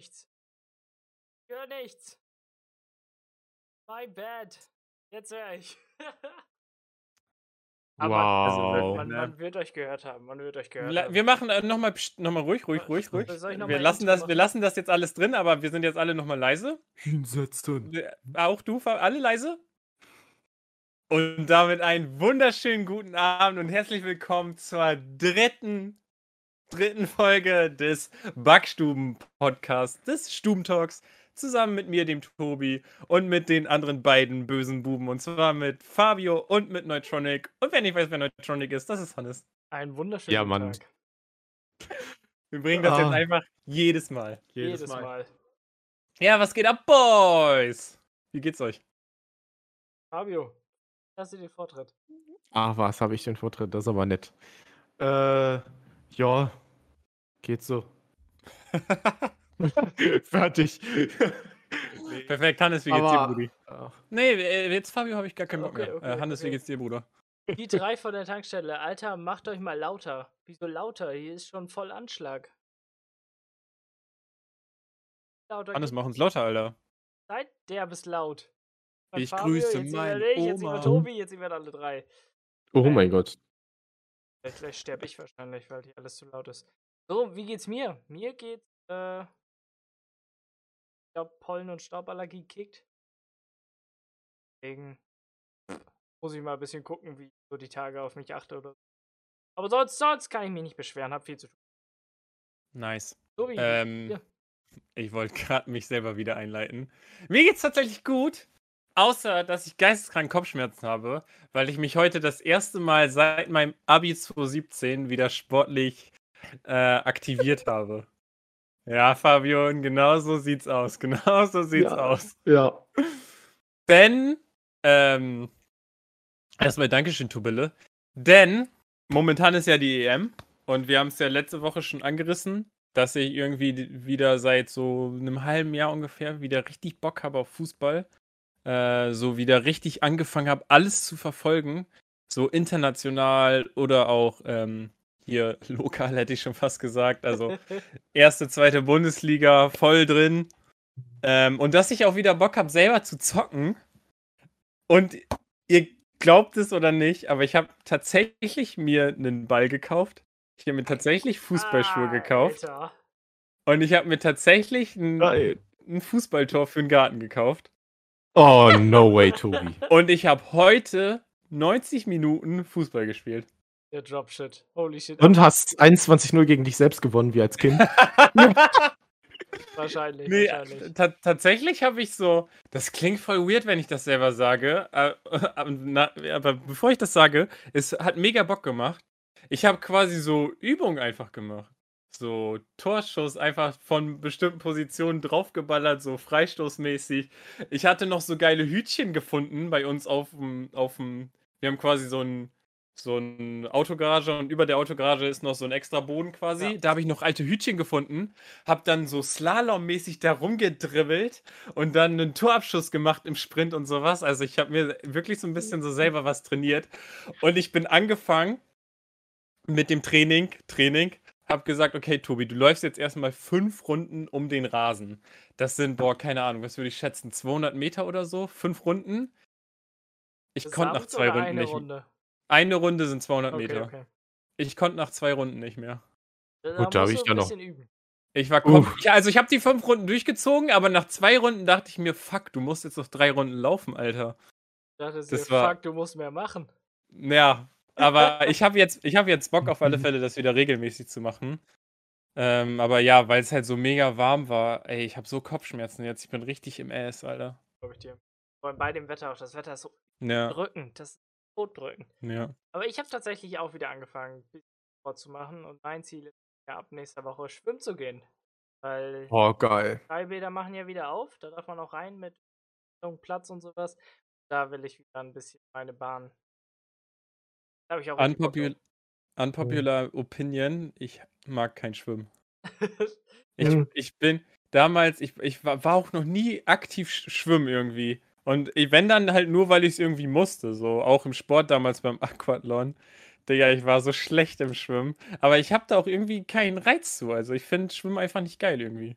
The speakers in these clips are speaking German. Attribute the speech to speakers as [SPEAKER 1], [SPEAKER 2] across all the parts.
[SPEAKER 1] nichts. Ich höre nichts. My bad. Jetzt höre ich. Aber also,
[SPEAKER 2] Wow.
[SPEAKER 1] man,
[SPEAKER 3] ne?
[SPEAKER 1] man wird euch gehört haben. Man wird euch gehört
[SPEAKER 3] La-
[SPEAKER 1] haben.
[SPEAKER 3] Wir machen äh, nochmal noch mal ruhig, ruhig, ruhig, ruhig.
[SPEAKER 1] Soll ich noch
[SPEAKER 3] Wir lassen, das, wir lassen das jetzt alles drin, aber wir sind jetzt alle nochmal leise.
[SPEAKER 2] Hinsetzen.
[SPEAKER 3] Auch du, alle leise? Und damit einen wunderschönen guten Abend und herzlich willkommen zur dritten, dritten Folge des Backstuben-Podcasts, des Stubentalks, zusammen mit mir, dem Tobi, und mit den anderen beiden bösen Buben, und zwar mit Fabio und mit Neutronic. Und wer nicht weiß, wer Neutronic ist, das ist Hannes.
[SPEAKER 1] Ein wunderschönen
[SPEAKER 2] Ja, Mann.
[SPEAKER 1] Tag.
[SPEAKER 3] Wir bringen das jetzt
[SPEAKER 2] Ah.
[SPEAKER 3] einfach jedes Mal.
[SPEAKER 1] Jedes, Mal.
[SPEAKER 3] Ja, was geht ab, Boys? Wie geht's euch?
[SPEAKER 1] Fabio, lass dir den Vortritt.
[SPEAKER 2] Ach, was habe ich den Vortritt? Das ist aber nett. Äh, ja. Geht so. Fertig.
[SPEAKER 3] Perfekt, Hannes, wie geht's dir,
[SPEAKER 2] Aber-
[SPEAKER 3] Brudi?
[SPEAKER 2] Ach,
[SPEAKER 3] Nee, äh, jetzt Fabio habe ich gar keinen Bock
[SPEAKER 1] Okay,
[SPEAKER 3] mehr.
[SPEAKER 1] okay,
[SPEAKER 3] äh, Hannes, wie
[SPEAKER 1] okay.
[SPEAKER 3] geht's dir, Bruder?
[SPEAKER 1] Die drei von der Tankstelle. Alter, macht euch mal lauter. Wieso lauter? Hier ist schon voll Anschlag. Lauter
[SPEAKER 3] Hannes, mach uns lauter, Alter.
[SPEAKER 1] Seid derbes laut. Von
[SPEAKER 3] Ich grüße
[SPEAKER 1] jetzt
[SPEAKER 3] meine
[SPEAKER 1] über dich, jetzt über
[SPEAKER 3] Oma.
[SPEAKER 1] Tobi, jetzt über alle drei.
[SPEAKER 2] Oh
[SPEAKER 1] Äh.
[SPEAKER 2] mein Gott.
[SPEAKER 1] Ja, Gleich sterbe ich wahrscheinlich, weil hier alles zu laut ist. So, wie geht's mir? Mir geht's, äh. Ich glaube, Pollen- und Stauballergie kickt. Deswegen muss ich mal ein bisschen gucken, wie ich so die Tage auf mich achte oder so. Aber sonst, sonst kann ich mich nicht beschweren, hab viel zu tun.
[SPEAKER 3] Nice.
[SPEAKER 1] So wie
[SPEAKER 3] Ähm,
[SPEAKER 1] Ja.
[SPEAKER 3] ich wollte gerade mich selber wieder einleiten. Mir geht's tatsächlich gut. Außer, dass ich geisteskrank Kopfschmerzen habe, weil ich mich heute das erste Mal seit meinem Abi 2017 wieder sportlich äh, aktiviert habe. Ja, Fabian, genau so sieht's aus. Genau so sieht's
[SPEAKER 2] Ja.
[SPEAKER 3] aus.
[SPEAKER 2] Ja.
[SPEAKER 3] Denn, ähm, erstmal Dankeschön, Tubille. Denn momentan ist ja die EM und wir haben es ja letzte Woche schon angerissen, dass ich irgendwie wieder seit so einem halben Jahr ungefähr wieder richtig Bock habe auf Fußball. Äh, so wieder richtig angefangen habe, alles zu verfolgen. So international oder auch ähm, hier lokal, hätte ich schon fast gesagt. Also erste, zweite Bundesliga voll drin. Ähm, und dass ich auch wieder Bock habe, selber zu zocken. Und ihr glaubt es oder nicht, aber ich habe tatsächlich mir einen Ball gekauft. Ich habe mir tatsächlich Fußballschuhe
[SPEAKER 1] Ah,
[SPEAKER 3] gekauft.
[SPEAKER 1] Alter.
[SPEAKER 3] Und ich habe mir tatsächlich ein, ein Fußballtor für den Garten gekauft.
[SPEAKER 2] Oh, no way, Tobi.
[SPEAKER 3] Und ich habe heute 90 Minuten Fußball gespielt.
[SPEAKER 1] Der Dropshit. Holy shit.
[SPEAKER 2] Und hast 21-0 gegen dich selbst gewonnen, wie als Kind.
[SPEAKER 1] wahrscheinlich.
[SPEAKER 3] Nee,
[SPEAKER 1] wahrscheinlich.
[SPEAKER 3] ta tatsächlich habe ich so. Das klingt voll weird, wenn ich das selber sage. äh, Aber, na, aber bevor ich das sage, es hat mega Bock gemacht. Ich habe quasi so Übungen einfach gemacht. So Torschuss einfach von bestimmten Positionen draufgeballert, so freistoßmäßig. Ich hatte noch so geile Hütchen gefunden bei uns auf dem. Auf dem wir haben quasi so ein so ein Autogarage und über der Autogarage ist noch so ein extra Boden quasi.
[SPEAKER 1] Ja.
[SPEAKER 3] Da habe ich noch alte Hütchen gefunden, habe dann so Slalom-mäßig da rumgedribbelt und dann einen Torabschuss gemacht im Sprint und sowas. Also ich habe mir wirklich so ein bisschen so selber was trainiert und ich bin angefangen mit dem Training, Training, habe gesagt, okay Tobi, du läufst jetzt erstmal fünf Runden um den Rasen. Das sind, boah, keine Ahnung, was würde ich schätzen, 200 Meter oder so, fünf Runden. Ich konnte nach zwei Runden
[SPEAKER 1] eine
[SPEAKER 3] nicht.
[SPEAKER 1] Runde?
[SPEAKER 3] Eine Runde sind 200
[SPEAKER 1] Okay,
[SPEAKER 3] Meter.
[SPEAKER 1] okay.
[SPEAKER 3] Ich konnte nach zwei Runden nicht mehr.
[SPEAKER 2] Gut, da hab
[SPEAKER 1] musst
[SPEAKER 2] ich ja
[SPEAKER 1] ein
[SPEAKER 2] noch-
[SPEAKER 1] bisschen Üben.
[SPEAKER 3] Ich war kom ich, also ich habe die fünf Runden durchgezogen, aber nach zwei Runden dachte ich mir, fuck, du musst jetzt noch drei Runden laufen, Alter.
[SPEAKER 1] Ich dachte,
[SPEAKER 3] Das
[SPEAKER 1] das
[SPEAKER 3] war-
[SPEAKER 1] fuck, du musst mehr machen.
[SPEAKER 3] Ja, aber ich habe jetzt, ich habe jetzt Bock auf alle Fälle, das wieder regelmäßig zu machen. Ähm, aber ja, weil es halt so mega warm war, ey, ich habe so Kopfschmerzen jetzt. Ich bin richtig im Ass, Alter.
[SPEAKER 1] Glaube ich dir. Vor allem bei dem Wetter auch. Das Wetter ist so
[SPEAKER 3] Ja,
[SPEAKER 1] drückend. Das ist totdrückend.
[SPEAKER 3] ja.
[SPEAKER 1] Aber ich habe tatsächlich auch wieder angefangen, ein bisschen Sport zu machen. Und mein Ziel ist ja ab nächster Woche schwimmen zu gehen. Weil
[SPEAKER 2] Oh, geil.
[SPEAKER 1] Freibäder machen ja wieder auf. Da darf man auch rein mit Platz und sowas. Da will ich wieder ein bisschen meine Bahn. Da habe ich auch Bock
[SPEAKER 3] Unpopular, Opinion, ich mag kein Schwimmen. Ich,
[SPEAKER 2] Mhm.
[SPEAKER 3] ich bin damals, ich, ich war, war auch noch nie aktiv sch- schwimmen irgendwie. Und ich- wenn dann halt nur, weil ich es irgendwie musste. So auch im Sport damals beim Aquathlon. Digga, ich war so schlecht im Schwimmen. Aber ich habe da auch irgendwie keinen Reiz zu. Also ich finde Schwimmen einfach nicht geil irgendwie.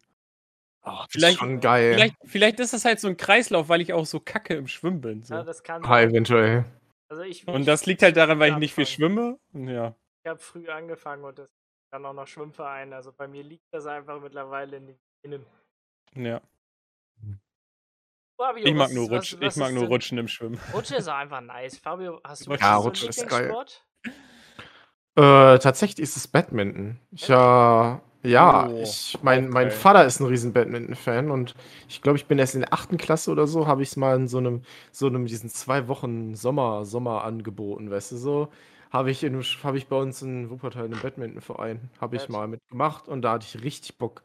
[SPEAKER 2] Oh, das
[SPEAKER 3] Vielleicht-
[SPEAKER 2] ist schon geil.
[SPEAKER 3] Vielleicht, vielleicht ist das halt so ein Kreislauf, weil ich auch so kacke im Schwimmen bin. So.
[SPEAKER 1] Ja, das kann sein.
[SPEAKER 2] eventuell.
[SPEAKER 1] Also ich,
[SPEAKER 3] Und
[SPEAKER 1] ich-
[SPEAKER 3] das liegt halt daran, weil ich nicht viel schwimme. Ja.
[SPEAKER 1] Ich habe früh angefangen und das dann auch noch Schwimmverein. Also bei mir liegt das einfach mittlerweile in den Genen.
[SPEAKER 3] ja.
[SPEAKER 1] Fabio,
[SPEAKER 3] Ich mag
[SPEAKER 1] was-
[SPEAKER 3] nur,
[SPEAKER 1] was-
[SPEAKER 3] Rutsch,
[SPEAKER 1] was
[SPEAKER 3] ich mag nur Rutschen im Schwimmen.
[SPEAKER 1] Rutschen ist auch einfach nice. Fabio, hast du
[SPEAKER 3] Ja,
[SPEAKER 1] so einen
[SPEAKER 2] Rutschen ist geil. Äh, tatsächlich ist es Badminton. Ich, äh, ja,
[SPEAKER 3] Oh,
[SPEAKER 2] ich, mein, mein. Vater ist ein riesen Badminton-Fan und ich glaube, ich bin erst in der achten Klasse oder so, habe ich es mal in so einem, so einem, diesen zwei Wochen Sommer, Sommer angeboten, weißt du, so. Habe ich, in, hab ich bei uns in Wuppertal in einem Badmintonverein, habe ich mal mitgemacht und da hatte ich richtig Bock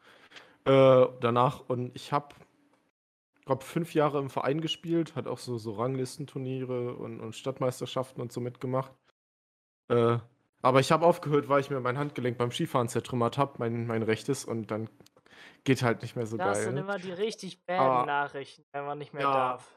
[SPEAKER 2] äh, danach und ich habe, glaube fünf Jahre im Verein gespielt, hat auch so, so Ranglistenturniere und, und Stadtmeisterschaften und so mitgemacht. Äh, aber ich habe aufgehört, weil ich mir mein Handgelenk beim Skifahren zertrümmert habe, mein, mein rechtes, und dann geht halt nicht mehr so
[SPEAKER 1] Das sind
[SPEAKER 2] geil.
[SPEAKER 1] immer die richtig bad
[SPEAKER 2] Aber-
[SPEAKER 1] Nachrichten, wenn man nicht mehr
[SPEAKER 2] Ja.
[SPEAKER 1] darf.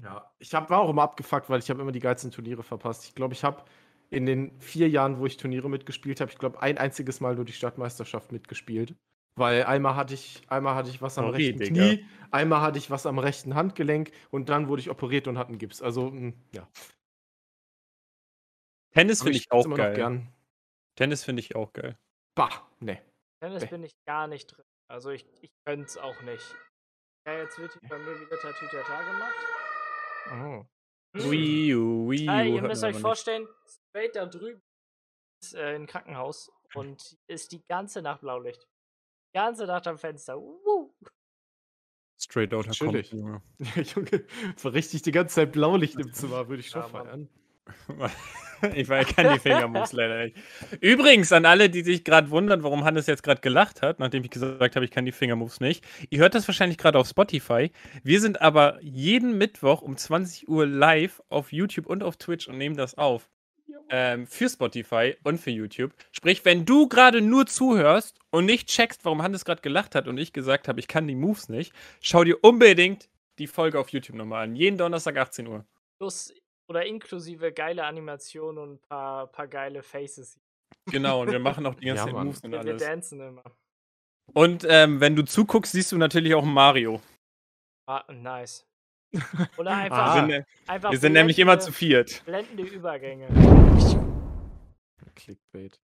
[SPEAKER 2] Ja, ich hab, war auch immer abgefuckt, weil ich habe immer die geilsten Turniere verpasst. Ich glaube, ich habe in den vier Jahren, wo ich Turniere mitgespielt habe, ich glaube, ein einziges Mal nur die Stadtmeisterschaft mitgespielt. Weil einmal hatte ich, einmal hatte ich was am
[SPEAKER 3] Sorry,
[SPEAKER 2] rechten
[SPEAKER 3] Digga.
[SPEAKER 2] Knie, einmal hatte ich was am rechten Handgelenk und dann wurde ich operiert und hatte einen Gips. Also, mh, ja.
[SPEAKER 3] Tennis finde ich
[SPEAKER 2] spiel's
[SPEAKER 3] auch geil.
[SPEAKER 2] gern.
[SPEAKER 3] Tennis finde ich auch geil.
[SPEAKER 2] Bah, ne.
[SPEAKER 1] Tennis
[SPEAKER 2] Nee.
[SPEAKER 1] bin ich gar nicht drin. Also ich, ich könnte es auch nicht. Ja, jetzt wird hier bei mir wieder Tatütata gemacht.
[SPEAKER 2] Oh.
[SPEAKER 1] Hm.
[SPEAKER 3] Wii U, Wii U.
[SPEAKER 1] Ah, ihr müsst euch vorstellen, straight da drüben ist äh, ein Krankenhaus und ist die ganze Nacht Blaulicht. Ganze Nacht am Fenster. Uh.
[SPEAKER 3] Straight out
[SPEAKER 2] Chillig.
[SPEAKER 3] Junge.
[SPEAKER 2] Junge, war richtig die ganze Zeit Blaulicht im Zimmer, würde ich schon
[SPEAKER 1] Ja,
[SPEAKER 2] feiern.
[SPEAKER 3] ich weiß, kann die Fingermoves leider nicht. Übrigens, an alle, die sich gerade wundern, warum Hannes jetzt gerade gelacht hat, nachdem ich gesagt habe, ich kann die Fingermoves nicht. Ihr hört das wahrscheinlich gerade auf Spotify. Wir sind aber jeden Mittwoch um 20 Uhr live auf YouTube und auf Twitch und nehmen das auf. Ähm, für Spotify und für YouTube. Sprich, wenn du gerade nur zuhörst und nicht checkst, warum Hannes gerade gelacht hat und ich gesagt habe, ich kann die Moves nicht, schau dir unbedingt die Folge auf YouTube nochmal an. Jeden Donnerstag 18 Uhr.
[SPEAKER 1] Plus oder inklusive geile Animationen und ein paar, paar geile Faces.
[SPEAKER 3] Genau, und wir machen auch die ganze
[SPEAKER 2] Ja.
[SPEAKER 3] Moves und
[SPEAKER 1] Wir, wir
[SPEAKER 3] alles.
[SPEAKER 1] dancen immer.
[SPEAKER 3] Und ähm, wenn du zuguckst, siehst du natürlich auch Mario.
[SPEAKER 1] Ah, nice. Oder einfach,
[SPEAKER 3] Wir
[SPEAKER 2] Ah.
[SPEAKER 3] sind,
[SPEAKER 1] einfach
[SPEAKER 3] wir sind nämlich immer zu viert.
[SPEAKER 1] blendende Übergänge.
[SPEAKER 2] Clickbait.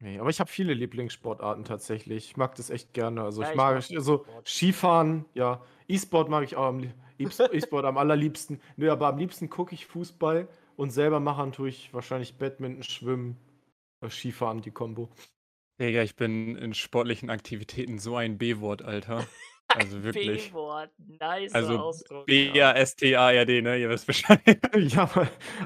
[SPEAKER 2] Nee, aber ich habe viele Lieblingssportarten tatsächlich. Ich mag das echt gerne. Also
[SPEAKER 1] Ja,
[SPEAKER 2] ich
[SPEAKER 1] ich
[SPEAKER 2] mag
[SPEAKER 1] mag
[SPEAKER 2] also. Skifahren, ja. E-Sport mag ich auch am E-Sport am allerliebsten. Nö, aber am liebsten gucke ich Fußball und selber machen tue ich wahrscheinlich Badminton, Schwimmen, äh, Skifahren, die Kombo.
[SPEAKER 3] Digga, ich bin in sportlichen Aktivitäten so ein B-Wort, Alter. Also wirklich.
[SPEAKER 1] B-Wort, nice
[SPEAKER 3] Also
[SPEAKER 1] Ausdruck.
[SPEAKER 3] B-A-S-T-A-R-D, ne? Ihr wisst Bescheid.
[SPEAKER 2] ja,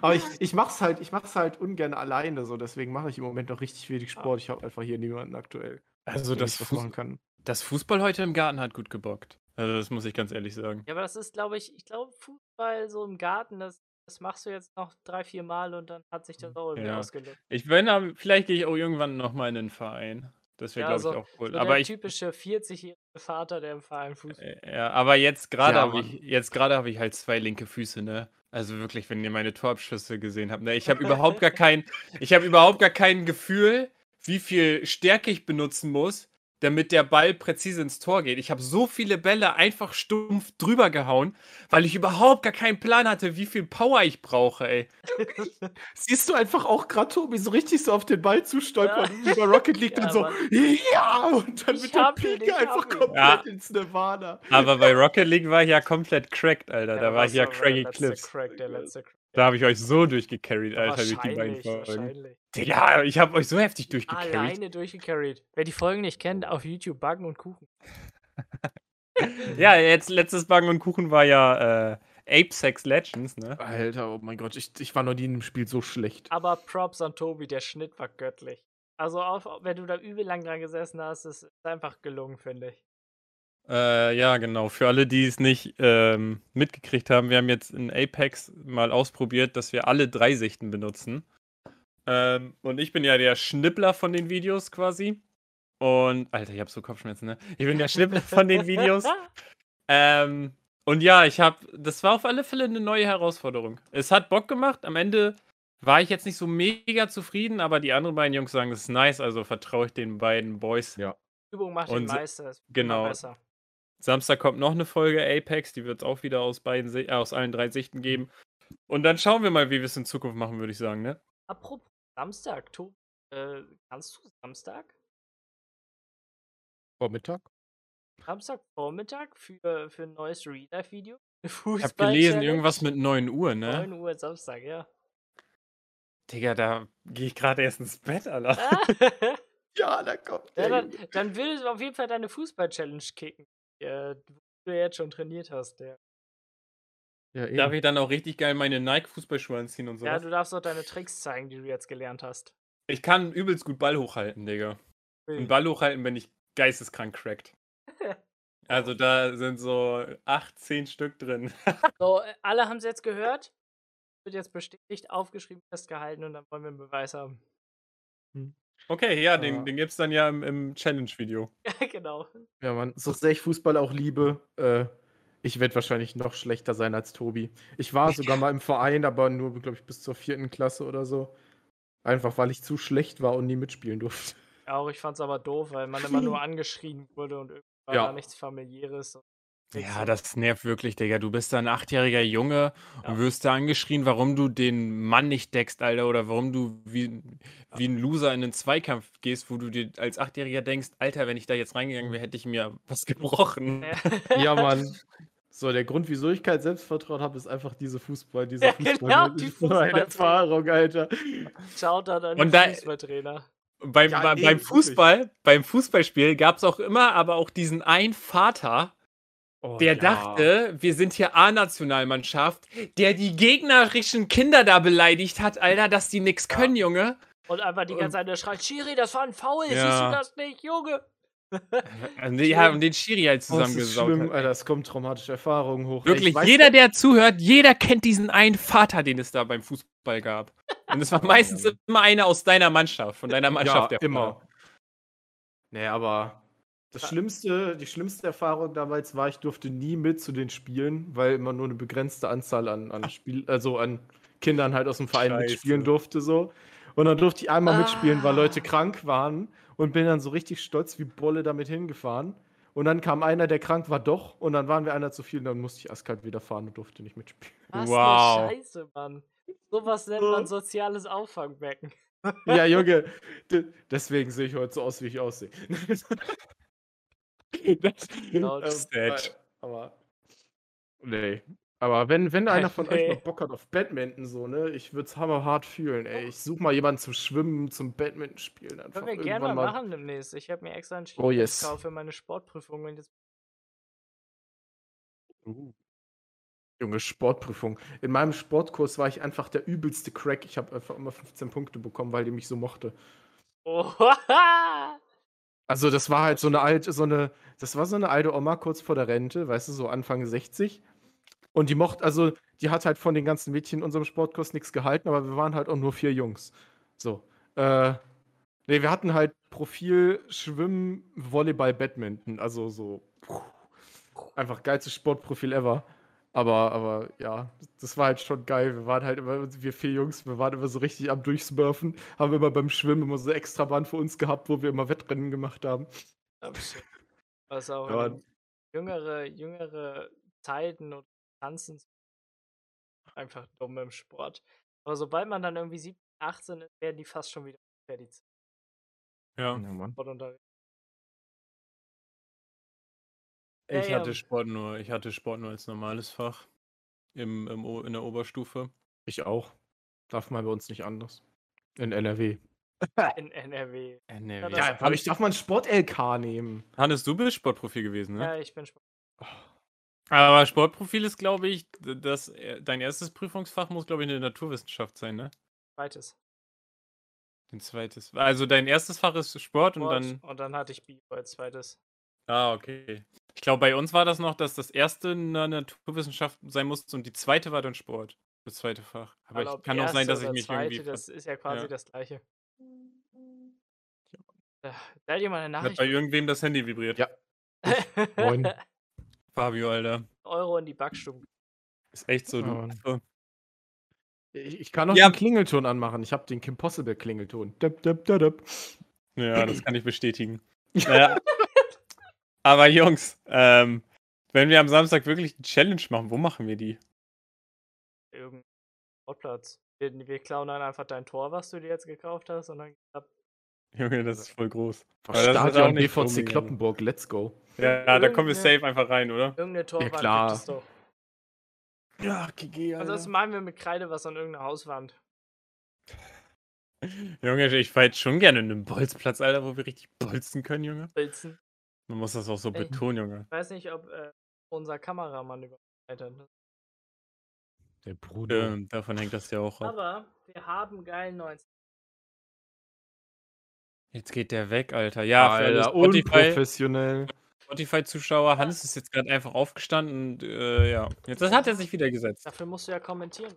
[SPEAKER 2] aber, ich, ich mach's halt, ich mach's halt ungern alleine so, deswegen mache ich im Moment noch richtig wenig Sport. Ich habe einfach hier niemanden aktuell.
[SPEAKER 3] Also das,
[SPEAKER 2] ich was machen kann.
[SPEAKER 3] das Fußball heute im Garten hat gut gebockt. Also das muss ich ganz ehrlich sagen.
[SPEAKER 1] Ja, aber das ist, glaube ich, ich glaube, Fußball so im Garten, das, das machst du jetzt noch drei, vier Mal und dann hat sich das auch irgendwie
[SPEAKER 3] Ja.
[SPEAKER 1] ausgelöst.
[SPEAKER 3] Ich bin aber, vielleicht gehe ich auch irgendwann nochmal in den Verein. Das wäre,
[SPEAKER 1] Ja,
[SPEAKER 3] glaube
[SPEAKER 1] so-
[SPEAKER 3] ich, auch cool.
[SPEAKER 1] So
[SPEAKER 3] aber
[SPEAKER 1] der
[SPEAKER 3] ich,
[SPEAKER 1] typische 40-jährige Vater, der im Verein Fußball.
[SPEAKER 3] Äh, Ja, aber jetzt gerade
[SPEAKER 2] Ja,
[SPEAKER 3] habe ich, jetzt gerade habe ich halt zwei linke Füße, ne? Also wirklich, wenn ihr meine Torabschüsse gesehen habt, ne? Ich habe überhaupt gar kein, ich habe überhaupt gar kein Gefühl, wie viel Stärke ich benutzen muss, damit der Ball präzise ins Tor geht. Ich habe so viele Bälle einfach stumpf drüber gehauen, weil ich überhaupt gar keinen Plan hatte, wie viel Power ich brauche, ey.
[SPEAKER 2] Siehst du einfach auch gerade Tobi so richtig so auf den Ball zustolpern, wie bei Rocket League
[SPEAKER 1] Ja,
[SPEAKER 2] und so,
[SPEAKER 1] Mann.
[SPEAKER 2] ja, und dann
[SPEAKER 1] Ich
[SPEAKER 2] mit der Pike
[SPEAKER 1] ich
[SPEAKER 2] einfach komplett
[SPEAKER 3] Ja.
[SPEAKER 2] ins Nirvana.
[SPEAKER 3] Aber bei Rocket League war ich ja komplett cracked, Alter.
[SPEAKER 1] Ja,
[SPEAKER 3] da war ich ja craggy
[SPEAKER 1] letzte
[SPEAKER 3] Clips.
[SPEAKER 1] Crack, der letzte Crack.
[SPEAKER 3] Da habe ich euch so durchgecarried, Alter, durch die beiden Folgen.
[SPEAKER 1] wahrscheinlich.
[SPEAKER 3] Digga, ich habe euch so heftig durchgecarried.
[SPEAKER 1] Alleine durchgecarried. Wer die Folgen nicht kennt, auf YouTube Backen und Kuchen.
[SPEAKER 3] Ja, jetzt letztes Backen und Kuchen war ja äh, Ape Sex Legends, ne?
[SPEAKER 2] Alter, oh mein Gott, ich, ich war noch nie in dem Spiel so schlecht.
[SPEAKER 1] Aber Props an Tobi, der Schnitt war göttlich. Also, auch, wenn du da übel lang dran gesessen hast, ist es einfach gelungen, finde ich.
[SPEAKER 3] Äh, ja, genau. Für alle, die es nicht ähm, mitgekriegt haben, wir haben jetzt in Apex mal ausprobiert, dass wir alle drei Sichten benutzen. Ähm, und ich bin ja der Schnippler von den Videos quasi. Und, Alter, ich habe so Kopfschmerzen, ne? Ich bin der Schnippler von den Videos. Ähm, und ja, ich habe, das war auf alle Fälle eine neue Herausforderung. Es hat Bock gemacht. Am Ende war ich jetzt nicht so mega zufrieden, aber die anderen beiden Jungs sagen, das ist nice, also vertraue ich den beiden Boys
[SPEAKER 2] Ja.
[SPEAKER 1] Übung macht den
[SPEAKER 3] Und
[SPEAKER 1] Meister.
[SPEAKER 3] Genau.
[SPEAKER 1] Besser.
[SPEAKER 3] Samstag kommt noch eine Folge Apex, die wird es auch wieder aus beiden äh, aus allen drei Sichten geben. Und dann schauen wir mal, wie wir es in Zukunft machen, würde ich sagen, ne?
[SPEAKER 1] Apropos Samstag, Tobi, äh, kannst du Samstag?
[SPEAKER 2] Vormittag?
[SPEAKER 1] Samstagvormittag für, für ein neues Real-Life-Video?
[SPEAKER 3] Ich habe gelesen, irgendwas mit 9 Uhr,
[SPEAKER 1] 9
[SPEAKER 3] ne?
[SPEAKER 1] Uhr Samstag, ja.
[SPEAKER 3] Digga, da gehe ich gerade erst ins Bett, Alter.
[SPEAKER 1] Ah,
[SPEAKER 2] Ja, da kommt
[SPEAKER 1] ja,
[SPEAKER 2] der
[SPEAKER 1] dann,
[SPEAKER 2] Junge.
[SPEAKER 1] dann würdest du auf jeden Fall deine Fußball-Challenge kicken, äh, die du ja jetzt schon trainiert hast. Ja.
[SPEAKER 2] Ja,
[SPEAKER 3] Darf ich dann auch richtig geil meine Nike-Fußballschuhe anziehen und
[SPEAKER 1] ja,
[SPEAKER 3] sowas?
[SPEAKER 1] du darfst auch deine Tricks zeigen, die du jetzt gelernt hast.
[SPEAKER 3] ich kann übelst gut Ball hochhalten, Digga. Und Ball hochhalten bin ich geisteskrank cracked. Also da sind so 8, 10 Stück drin.
[SPEAKER 1] So, äh, alle haben es jetzt gehört. Wird jetzt bestätigt, aufgeschrieben, festgehalten und dann wollen wir einen Beweis haben.
[SPEAKER 3] Okay, ja, den,
[SPEAKER 2] Ja.
[SPEAKER 3] den gibt's dann ja im, im Challenge-Video.
[SPEAKER 1] Ja, genau.
[SPEAKER 2] Ja, Mann, so sehr ich Fußball auch liebe, äh, ich werde wahrscheinlich noch schlechter sein als Tobi. Ich war sogar mal im Verein, aber nur, glaube ich, bis zur vierten Klasse oder so. Einfach weil ich zu schlecht war und nie mitspielen durfte.
[SPEAKER 1] Ja, auch ich fand's aber doof, weil man immer nur angeschrien wurde und irgendwie war
[SPEAKER 2] Ja.
[SPEAKER 1] da nichts familiäres.
[SPEAKER 3] Ja, das nervt wirklich, Digga. Du bist da ein achtjähriger Junge
[SPEAKER 1] Ja.
[SPEAKER 3] und wirst da angeschrien, warum du den Mann nicht deckst, Alter, oder warum du wie, wie ein Loser in einen Zweikampf gehst, wo du dir als Achtjähriger denkst, Alter, wenn ich da jetzt reingegangen wäre, hätte ich mir was gebrochen.
[SPEAKER 1] Ja.
[SPEAKER 2] Ja, Mann. So, der Grund, wieso ich kein Selbstvertrauen habe, ist einfach diese Fußball, diese
[SPEAKER 1] Ja, genau, die
[SPEAKER 2] Fußball-Erfahrung, Alter.
[SPEAKER 1] Schaut da dann
[SPEAKER 3] Und da-
[SPEAKER 1] Fußballtrainer.
[SPEAKER 3] Beim,
[SPEAKER 2] Ja, eben,
[SPEAKER 3] beim
[SPEAKER 2] wirklich.
[SPEAKER 3] Fußball, beim Fußballspiel gab es auch immer aber auch diesen einen Vater,
[SPEAKER 2] Oh,
[SPEAKER 3] der
[SPEAKER 2] ja.
[SPEAKER 3] dachte, wir sind hier A-Nationalmannschaft, der die gegnerischen Kinder da beleidigt hat, Alter, dass die nix
[SPEAKER 1] Ja.
[SPEAKER 3] können, Junge.
[SPEAKER 1] Und einfach die ganze Zeit der schreit, Schiri, das war ein Foul, siehst
[SPEAKER 3] Ja.
[SPEAKER 1] du das nicht, Junge?
[SPEAKER 3] Und die haben den Schiri halt
[SPEAKER 2] Oh, das schlimm,
[SPEAKER 3] hat.
[SPEAKER 2] Alter, es kommen traumatische Erfahrungen hoch.
[SPEAKER 3] Wirklich,
[SPEAKER 2] weiß-
[SPEAKER 3] jeder, der zuhört, jeder kennt diesen einen Vater, den es da beim Fußball gab. Und es war meistens immer einer aus deiner Mannschaft, von deiner Mannschaft.
[SPEAKER 2] ja,
[SPEAKER 3] der
[SPEAKER 2] immer.
[SPEAKER 3] Vater.
[SPEAKER 2] Nee, aber das schlimmste, die schlimmste Erfahrung damals war, ich durfte nie mit zu den Spielen, weil immer nur eine begrenzte Anzahl an, an Spiel, also an Kindern halt aus dem Verein
[SPEAKER 3] Scheiße.
[SPEAKER 2] mitspielen durfte so. Und dann durfte ich einmal mitspielen, weil
[SPEAKER 1] Ah.
[SPEAKER 2] Leute krank waren und bin dann so richtig stolz wie Bolle damit hingefahren. Und dann kam einer, der krank war, doch. Und dann waren wir einer zu viel und dann musste ich eiskalt wieder fahren und durfte nicht mitspielen.
[SPEAKER 1] Was
[SPEAKER 3] Wow.
[SPEAKER 1] Scheiße, Mann. Sowas nennt man soziales Auffangbecken.
[SPEAKER 2] Ja, Junge, deswegen sehe ich heute so aus, wie ich aussehe. das,
[SPEAKER 1] Genau,
[SPEAKER 2] ähm,
[SPEAKER 3] sad.
[SPEAKER 2] aber. Nee. Aber wenn, wenn einer von euch
[SPEAKER 1] Nee.
[SPEAKER 2] noch Bock hat auf Badminton, so, ne, ich würde es hammerhart fühlen, ey. Ich suche mal jemanden zum Schwimmen, zum Badminton spielen. Einfach
[SPEAKER 1] Können wir gerne mal machen demnächst. Ich habe mir extra entschieden,
[SPEAKER 2] Oh,
[SPEAKER 1] ich
[SPEAKER 2] yes.
[SPEAKER 1] kaufe meine Sportprüfung. Und jetzt
[SPEAKER 2] Uh. Junge, Sportprüfung. In meinem Sportkurs war ich einfach der übelste Crack. Ich habe einfach immer 15 Punkte bekommen, weil die mich so mochte.
[SPEAKER 1] oh,
[SPEAKER 2] Also das war halt so eine alte, so eine, das war so eine alte Oma kurz vor der Rente, weißt du, so Anfang 60. Und die mochte, also die hat halt von den ganzen Mädchen in unserem Sportkurs nichts gehalten, aber wir waren halt auch nur vier Jungs. So. Äh, nee, wir hatten halt Profil, Schwimmen, Volleyball, Badminton. Also so puh, einfach geilstes Sportprofil ever. Aber, aber ja, das war halt schon geil. Wir waren halt immer, wir vier Jungs, wir waren immer so richtig am Durchsmurfen, haben immer beim Schwimmen immer so extra Band für uns gehabt, wo wir immer Wettrennen gemacht haben.
[SPEAKER 1] Absolut. Was auch
[SPEAKER 2] Ja.
[SPEAKER 1] jüngere, jüngere Zeiten und Tanzen einfach dumm im Sport. Aber sobald man dann irgendwie 17, 18 ist, werden die fast schon wieder fertig.
[SPEAKER 3] Ja.
[SPEAKER 2] Mann.
[SPEAKER 3] Ich hatte Sport nur, ich hatte Sport nur als normales Fach im, im, in der Oberstufe.
[SPEAKER 2] Ich auch. Darf man bei uns nicht anders. In NRW.
[SPEAKER 1] In NRW.
[SPEAKER 3] NRW.
[SPEAKER 1] Ja,
[SPEAKER 2] aber ich darf mal ein Sport-LK nehmen.
[SPEAKER 3] Hannes, du bist Sportprofi gewesen, ne?
[SPEAKER 1] Ja, ich bin Sport.
[SPEAKER 3] Aber Sportprofil ist, glaube ich, das, äh, dein erstes Prüfungsfach muss, glaube ich, eine Naturwissenschaft sein, ne?
[SPEAKER 1] Zweites.
[SPEAKER 3] Dein zweites. Also dein erstes Fach ist Sport und
[SPEAKER 1] Sport,
[SPEAKER 3] dann.
[SPEAKER 1] und dann hatte ich Bio als zweites.
[SPEAKER 3] Ah, okay. Ich glaube, bei uns war das noch, dass das erste eine Naturwissenschaft sein musste und die zweite war dann Sport. Das zweite Fach. Aber
[SPEAKER 1] Weil
[SPEAKER 3] ich kann auch sein, dass ich mich
[SPEAKER 1] zweite,
[SPEAKER 3] irgendwie.
[SPEAKER 1] Das ist ja quasi
[SPEAKER 3] ja.
[SPEAKER 1] das gleiche. Da da hat jemand eine
[SPEAKER 3] Hat
[SPEAKER 1] Nachricht.
[SPEAKER 3] bei irgendwem das Handy vibriert.
[SPEAKER 2] Ja. Moin.
[SPEAKER 3] Fabio, Alter.
[SPEAKER 1] Euro in die Backstube.
[SPEAKER 3] Ist echt so. Du. Affe.
[SPEAKER 2] Ich, ich kann noch
[SPEAKER 3] Ja.
[SPEAKER 2] den Klingelton anmachen. Ich habe den Kim Possible Klingelton. Döp, döp, döp, döp.
[SPEAKER 3] ja, das kann ich bestätigen. Naja, Aber Jungs, ähm, wenn wir am Samstag wirklich eine Challenge machen, wo machen wir die?
[SPEAKER 1] Irgendein Sportplatz. Wir, wir klauen dann einfach dein Tor, was du dir jetzt gekauft hast, und dann ab.
[SPEAKER 3] Junge, das ist voll groß.
[SPEAKER 2] Ach,
[SPEAKER 3] das
[SPEAKER 2] Stadion BVC
[SPEAKER 3] Promi,
[SPEAKER 2] Kloppenburg, let's go.
[SPEAKER 3] Ja, da kommen wir safe einfach rein, oder?
[SPEAKER 1] Irgendeine Torwand
[SPEAKER 2] klar.
[SPEAKER 1] gibt es doch.
[SPEAKER 3] Ja, GG,
[SPEAKER 1] Ansonsten malen wir mit Kreide was an irgendeiner Hauswand.
[SPEAKER 3] Junge, ich fahr jetzt schon gerne in einem Bolzplatz, Alter, wo wir richtig bolzen können, Junge.
[SPEAKER 1] Pilzen.
[SPEAKER 3] Man muss das auch so
[SPEAKER 1] Ey.
[SPEAKER 3] betonen, Junge.
[SPEAKER 1] Ich weiß nicht, ob äh, unser Kameramann überhaupt hat.
[SPEAKER 2] Der Bruder.
[SPEAKER 3] Ähm, davon hängt das ja auch ab.
[SPEAKER 1] Aber wir haben geilen neuen.
[SPEAKER 3] Jetzt geht der weg, Alter. Ja,
[SPEAKER 2] Alter,
[SPEAKER 3] Spotify-
[SPEAKER 2] unprofessionell.
[SPEAKER 3] Spotify-Zuschauer, Hans ist jetzt gerade einfach aufgestanden und äh, ja. Jetzt hat er sich wieder gesetzt.
[SPEAKER 1] Dafür musst du ja kommentieren.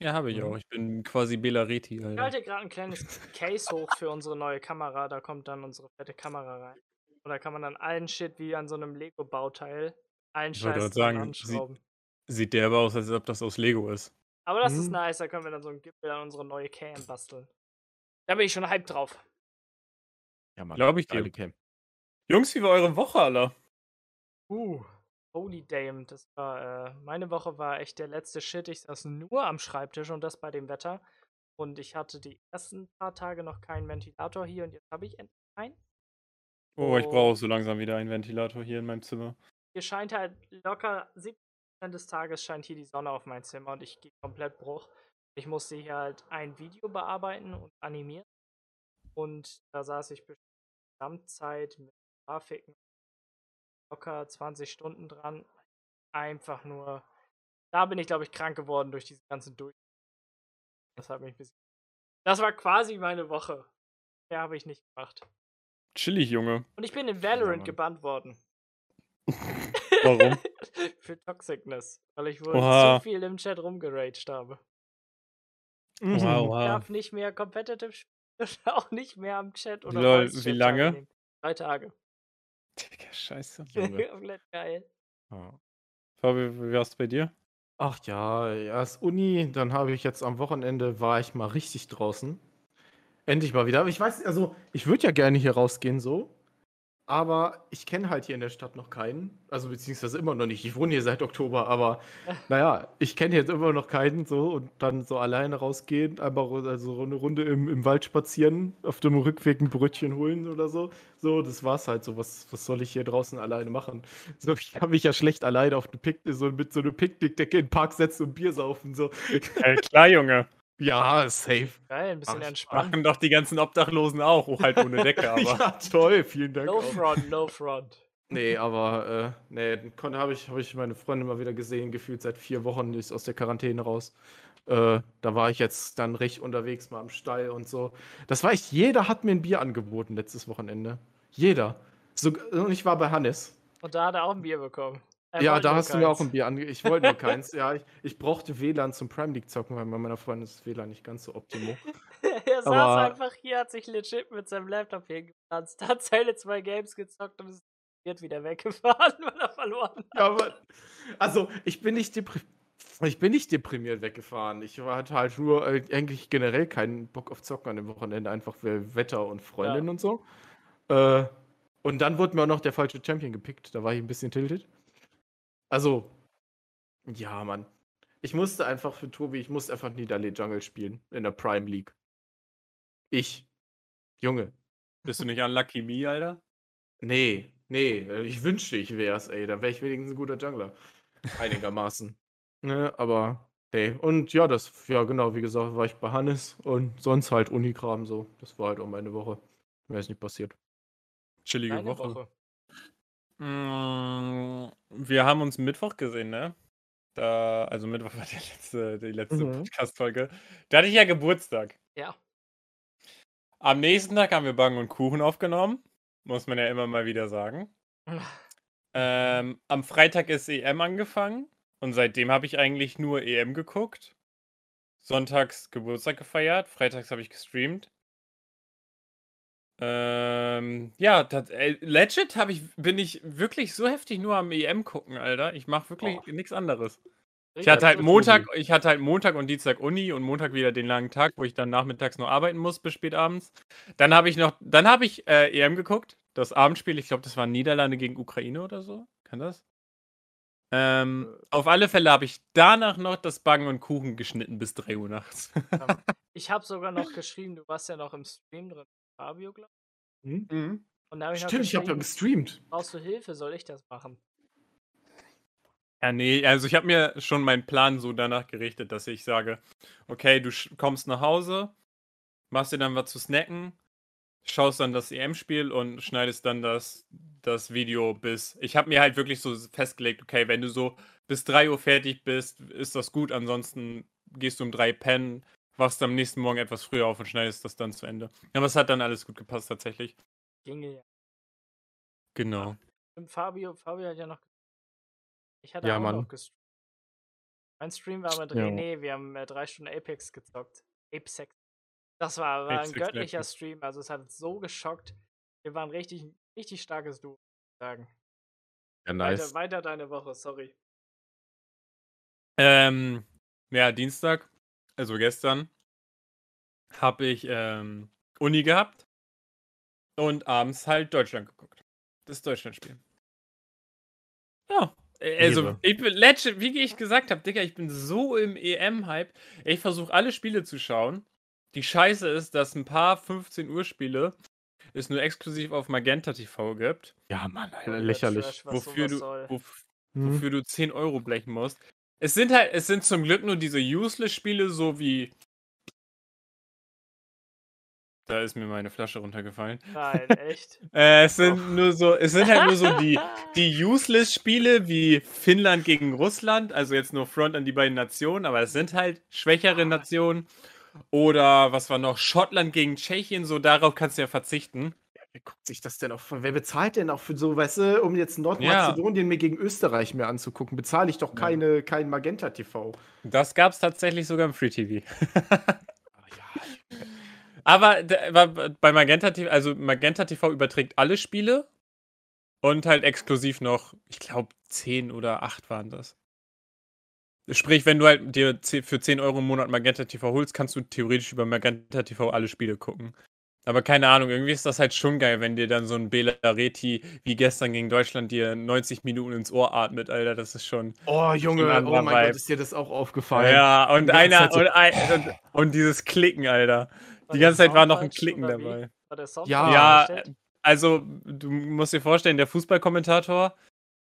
[SPEAKER 3] Ja, habe ich
[SPEAKER 2] Mhm.
[SPEAKER 3] auch. Ich bin quasi Bela Reti,
[SPEAKER 1] Ich
[SPEAKER 3] Alter.
[SPEAKER 1] halte gerade ein kleines Case hoch für unsere neue Kamera. Da kommt dann unsere fette Kamera rein. Und da kann man dann allen Shit wie an so einem Lego-Bauteil allen
[SPEAKER 3] Ich
[SPEAKER 1] Scheiß
[SPEAKER 3] sagen, sie-
[SPEAKER 1] anschrauben.
[SPEAKER 3] Sieht der aber aus, als ob das aus Lego ist.
[SPEAKER 1] Aber das ist
[SPEAKER 2] Mhm.
[SPEAKER 1] nice. Da können wir dann so ein Gipfel an unsere neue Cam basteln. Da bin ich schon hyped drauf.
[SPEAKER 2] Ja, Mann.
[SPEAKER 3] Glaub ich dir.
[SPEAKER 2] Cam.
[SPEAKER 3] Jungs, wie war eure Woche, Alter?
[SPEAKER 1] Uh. Holy damn, das war, äh, meine Woche war echt der letzte Shit. Ich saß nur am Schreibtisch und das bei dem Wetter. Und ich hatte die ersten paar Tage noch keinen Ventilator hier und jetzt habe ich endlich einen.
[SPEAKER 3] Oh, ich brauche so langsam wieder einen Ventilator hier in meinem Zimmer.
[SPEAKER 1] Hier scheint halt locker 70% des Tages scheint hier die Sonne auf mein Zimmer und ich gehe komplett Bruch. Ich musste hier halt ein Video bearbeiten und animieren. Und da saß ich bestimmt die Gesamtzeit mit Grafiken locker 20 Stunden dran. Einfach nur. Da bin ich, glaube ich, krank geworden durch diese ganzen Durch. Das hat mich ein bisschen. Das war quasi meine Woche. Mehr habe ich nicht gemacht.
[SPEAKER 3] Chillig, Junge.
[SPEAKER 1] Und ich bin in Valorant
[SPEAKER 2] Mann.
[SPEAKER 1] gebannt worden.
[SPEAKER 3] Warum?
[SPEAKER 1] Für Toxicness. Weil ich wohl
[SPEAKER 3] Oha.
[SPEAKER 1] zu viel im Chat rumgeraged habe.
[SPEAKER 2] Mhm.
[SPEAKER 3] Wow,
[SPEAKER 1] Ich
[SPEAKER 3] wow.
[SPEAKER 1] darf nicht mehr competitive spielen. Auch nicht mehr am Chat oder
[SPEAKER 3] Lol, wie lange?
[SPEAKER 1] teilnehmen. Drei Tage.
[SPEAKER 3] Digga, scheiße.
[SPEAKER 2] Junge.
[SPEAKER 1] Komplett geil.
[SPEAKER 2] Ja.
[SPEAKER 3] Fabi, wie war's bei dir?
[SPEAKER 2] Ach ja, erst Uni, dann habe ich jetzt am Wochenende war ich mal richtig draußen. Endlich mal wieder. Aber ich weiß, also ich würde ja gerne hier rausgehen so, aber ich kenne halt hier in der Stadt noch keinen. Also beziehungsweise immer noch nicht. Ich wohne hier seit Oktober, aber naja, ich kenne jetzt immer noch keinen so und dann so alleine rausgehen, einfach also eine Runde im, im Wald spazieren, auf dem Rückweg ein Brötchen holen oder so. So, das war's halt so. Was, was soll ich hier draußen alleine machen? So, ich kann mich ja schlecht alleine auf eine Pick so mit so einer Picknickdecke in den Park setzen und Bier saufen. So.
[SPEAKER 3] Äh, klar, Junge.
[SPEAKER 2] Ja, safe.
[SPEAKER 1] Geil, ein bisschen
[SPEAKER 2] Ach,
[SPEAKER 1] entspannt.
[SPEAKER 3] Machen doch die ganzen Obdachlosen auch, auch halt ohne Decke, aber.
[SPEAKER 2] ja, toll, vielen Dank.
[SPEAKER 1] No
[SPEAKER 2] auch.
[SPEAKER 1] front, no front.
[SPEAKER 2] Nee, aber äh, nee, dann habe ich, hab ich meine Freundin mal wieder gesehen, gefühlt seit vier Wochen, die ist aus der Quarantäne raus. Äh, da war ich jetzt dann recht unterwegs, mal am Stall und so. Das war echt, jeder hat mir ein Bier angeboten letztes Wochenende. Jeder. So, und ich war bei Hannes.
[SPEAKER 1] Und da hat er auch ein Bier bekommen. Er
[SPEAKER 2] ja, da hast du mir auch
[SPEAKER 1] keins.
[SPEAKER 2] ein Bier angeboten. Ich wollte nur keins. Ja, ich, ich brauchte WLAN zum Prime League zocken, weil bei meiner Freundin ist das WLAN nicht ganz so optimo.
[SPEAKER 1] er saß
[SPEAKER 2] Aber-
[SPEAKER 1] einfach hier, hat sich legit mit seinem Laptop hingepflanzt, hat seine zwei Games gezockt und ist wird wieder weggefahren, weil er verloren hat.
[SPEAKER 2] Ja, aber, also ich bin nicht deprimiert. Ich bin nicht deprimiert weggefahren. Ich hatte halt nur äh, eigentlich generell keinen Bock auf Zocken an dem Wochenende, einfach für Wetter und Freundin
[SPEAKER 1] Ja.
[SPEAKER 2] und so. Äh, und dann wurde mir auch noch der falsche Champion gepickt. Da war ich ein bisschen tilted. Also, ja, Mann. Ich musste einfach für Tobi, ich musste einfach Niederleh Jungle spielen in der Prime League. Ich. Junge.
[SPEAKER 3] Bist du nicht unlucky me, Alter?
[SPEAKER 2] Nee, nee, äh, ich wünschte, ich wär's, ey. Dann wäre ich wenigstens ein guter Jungler. Einigermaßen. ne, aber, nee. Und ja, das, ja, genau, wie gesagt, war ich bei Hannes und sonst halt Unikram so. Das war halt auch meine Woche. Mehr ist nicht passiert.
[SPEAKER 3] Chillige
[SPEAKER 1] Eine
[SPEAKER 3] Woche.
[SPEAKER 1] Woche.
[SPEAKER 3] Mm, Wir haben uns Mittwoch gesehen, ne? Da, also Mittwoch war die letzte, die letzte
[SPEAKER 2] Mhm.
[SPEAKER 3] Podcast-Folge. Da hatte ich ja Geburtstag.
[SPEAKER 1] Ja.
[SPEAKER 3] Am nächsten Tag haben wir Bang und Kuchen aufgenommen. Muss man ja immer mal wieder sagen. Ähm, am Freitag ist EM angefangen. Und seitdem habe ich eigentlich nur EM geguckt. Sonntags Geburtstag gefeiert. Freitags habe ich gestreamt. Ähm, ja, tat, äh, legit hab ich, bin ich wirklich so heftig nur am EM gucken, Alter. Ich mache wirklich
[SPEAKER 2] Boah.
[SPEAKER 3] nichts anderes. Ich hatte halt. Montag, ich hatte halt Montag und Dienstag Uni und Montag wieder den langen Tag, wo ich dann nachmittags noch arbeiten muss bis spät abends. Dann habe ich noch, dann habe ich äh, EM geguckt. das Abendspiel. Ich glaube, das war Niederlande gegen Ukraine oder so. Kann das? Ähm,
[SPEAKER 2] Äh.
[SPEAKER 3] auf alle Fälle habe ich danach noch das Backen und Kuchen geschnitten bis 3 Uhr nachts.
[SPEAKER 1] Ich habe sogar noch geschrieben, du warst ja noch im Stream drin, Fabio, glaube
[SPEAKER 2] Hm?
[SPEAKER 3] Mhm.
[SPEAKER 1] Und da habe ich noch
[SPEAKER 2] Stimmt, ich habe ja gestreamt.
[SPEAKER 1] brauchst du Hilfe, soll ich das machen?
[SPEAKER 3] Ja, nee, also ich habe mir schon meinen Plan so danach gerichtet, dass ich sage, okay, du kommst nach Hause, machst dir dann was zu snacken, schaust dann das EM-Spiel und schneidest dann das, das Video bis. Ich habe mir halt wirklich so festgelegt, okay, wenn du so bis 3 Uhr fertig bist, ist das gut, ansonsten gehst du um 3 pennen, wachst am nächsten Morgen etwas früher auf und schneidest das dann zu Ende. Aber es hat dann alles gut gepasst tatsächlich.
[SPEAKER 1] Ginge ja.
[SPEAKER 3] Genau.
[SPEAKER 1] Stimmt, Fabio, Fabio hat ja noch. Ich hatte
[SPEAKER 2] Ja,
[SPEAKER 1] auch
[SPEAKER 2] Mann.
[SPEAKER 1] noch gestreamt. Mein Stream war mit
[SPEAKER 3] Ja.
[SPEAKER 1] René, wir haben äh, drei Stunden Apex gezockt. Apex. Das war, war ein
[SPEAKER 3] Apex
[SPEAKER 1] göttlicher
[SPEAKER 3] Legends.
[SPEAKER 1] Stream, also es hat so geschockt. Wir waren richtig, richtig starkes Duo, muss ich sagen.
[SPEAKER 2] Ja,
[SPEAKER 1] Weiter, weiter deine Woche, sorry.
[SPEAKER 3] Ähm, ja, Dienstag, also gestern, habe ich ähm, Uni gehabt und abends halt Deutschland geguckt. Das Deutschlandspiel. Ja, äh, also ich bin wie ich gesagt habe, Digga, ich bin so im EM-Hype. Ich versuche alle Spiele zu schauen. Die Scheiße ist, dass ein paar 15 Uhr Spiele es nur exklusiv auf Magenta TV gibt,
[SPEAKER 2] Ja, Mann, Alter, lächerlich.
[SPEAKER 1] Trash, was
[SPEAKER 3] wofür du, wof,
[SPEAKER 2] Hm.
[SPEAKER 3] wofür du 10 Euro blechen musst. Es sind halt, es sind zum Glück nur diese Useless-Spiele, so wie. Da ist mir meine Flasche runtergefallen.
[SPEAKER 1] Nein, echt.
[SPEAKER 3] Äh, es sind nur so, es sind halt nur so die, die Useless-Spiele wie Finnland gegen Russland, also jetzt nur Front an die beiden Nationen, aber es sind halt schwächere Nationen. Oder was war noch? Schottland gegen Tschechien, so darauf kannst du ja verzichten.
[SPEAKER 2] Wer guckt sich das denn auch Wer bezahlt denn auch für so, weißt du, um jetzt Nordmazedonien mir gegen Österreich mir anzugucken? Bezahle ich doch
[SPEAKER 3] Ja.
[SPEAKER 2] keine, kein Magenta TV.
[SPEAKER 3] Das gab es tatsächlich sogar im Free TV.
[SPEAKER 2] Ah, ja,
[SPEAKER 3] Aber bei Magenta TV, also Magenta TV überträgt alle Spiele und halt exklusiv noch, ich glaube, 10 oder 8 waren das. Sprich, wenn du halt dir für 10 Euro im Monat Magenta TV holst, kannst du theoretisch über Magenta TV alle Spiele gucken. Aber keine Ahnung, irgendwie ist das halt schon geil, wenn dir dann so ein Bela Reti wie gestern gegen Deutschland dir 90 Minuten ins Ohr atmet, Alter. Das ist schon.
[SPEAKER 2] Oh, Junge, oh mein
[SPEAKER 3] Vibe.
[SPEAKER 2] Gott, ist dir das auch aufgefallen?
[SPEAKER 3] Ja, und einer und, ein, und, und dieses Klicken, Alter.
[SPEAKER 1] War
[SPEAKER 3] Die ganze Zeit war noch ein Klicken dabei.
[SPEAKER 1] War der Sound
[SPEAKER 2] Ja.
[SPEAKER 3] Ja, also du musst dir vorstellen, der Fußballkommentator,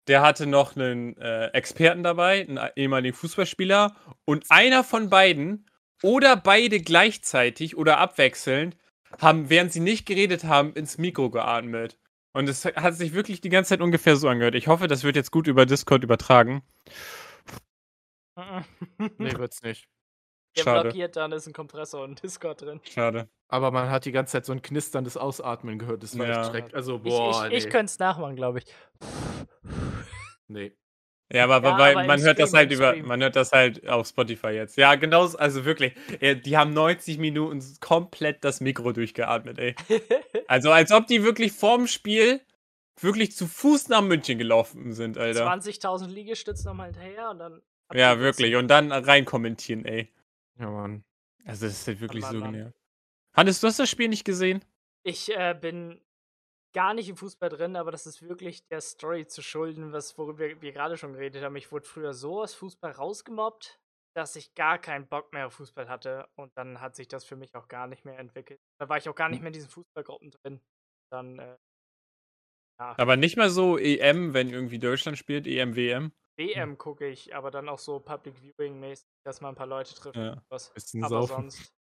[SPEAKER 3] der hatte noch einen äh, Experten dabei, einen ehemaligen Fußballspieler und einer von beiden oder beide gleichzeitig oder abwechselnd haben, während sie nicht geredet haben, ins Mikro geatmet. Und es hat sich wirklich die ganze Zeit ungefähr so angehört. Ich hoffe, das wird jetzt gut über Discord übertragen.
[SPEAKER 2] Nee, wird's nicht.
[SPEAKER 1] Der
[SPEAKER 3] Schade.
[SPEAKER 1] blockiert, dann ist ein Kompressor und Discord drin.
[SPEAKER 3] Schade.
[SPEAKER 2] Aber man hat die ganze Zeit so ein knisterndes Ausatmen gehört. Das war
[SPEAKER 3] Ja.
[SPEAKER 2] echt schrecklich. Also,
[SPEAKER 1] Ich,
[SPEAKER 2] boah,
[SPEAKER 1] ich, ich
[SPEAKER 2] nee.
[SPEAKER 1] könnte es nachmachen, glaube ich.
[SPEAKER 2] nee.
[SPEAKER 3] Ja, aber,
[SPEAKER 1] Ja,
[SPEAKER 3] weil
[SPEAKER 1] aber
[SPEAKER 3] man hört das halt über, man hört das halt auf Spotify jetzt. Ja, genau, also wirklich. äh, Die haben 90 Minuten komplett das Mikro durchgeatmet, ey. Also als ob die wirklich vorm Spiel wirklich zu Fuß nach München gelaufen sind, Alter.
[SPEAKER 1] 20.000 Liegestütze nochmal hinterher und dann.
[SPEAKER 3] Ja, wirklich. Und dann rein kommentieren, ey.
[SPEAKER 2] Ja, Mann.
[SPEAKER 3] Also das ist halt wirklich
[SPEAKER 1] Mann,
[SPEAKER 3] so
[SPEAKER 1] Mann.
[SPEAKER 3] genervt. Hannes, du hast das Spiel nicht gesehen?
[SPEAKER 1] Ich äh, bin gar nicht im Fußball drin, aber das ist wirklich der Story zu schulden, was worüber wir gerade schon geredet haben. Ich wurde früher so aus Fußball rausgemobbt, dass ich gar keinen Bock mehr auf Fußball hatte und dann hat sich das für mich auch gar nicht mehr entwickelt. Da war ich auch gar nicht mehr in diesen Fußballgruppen drin. Dann äh, ja,
[SPEAKER 3] Aber nicht mal so EM, wenn irgendwie Deutschland spielt, EM, WM.
[SPEAKER 1] WM gucke ich, aber dann auch so Public Viewing mäßig, dass man ein paar Leute trifft.
[SPEAKER 3] Ja.
[SPEAKER 1] Aber sonst.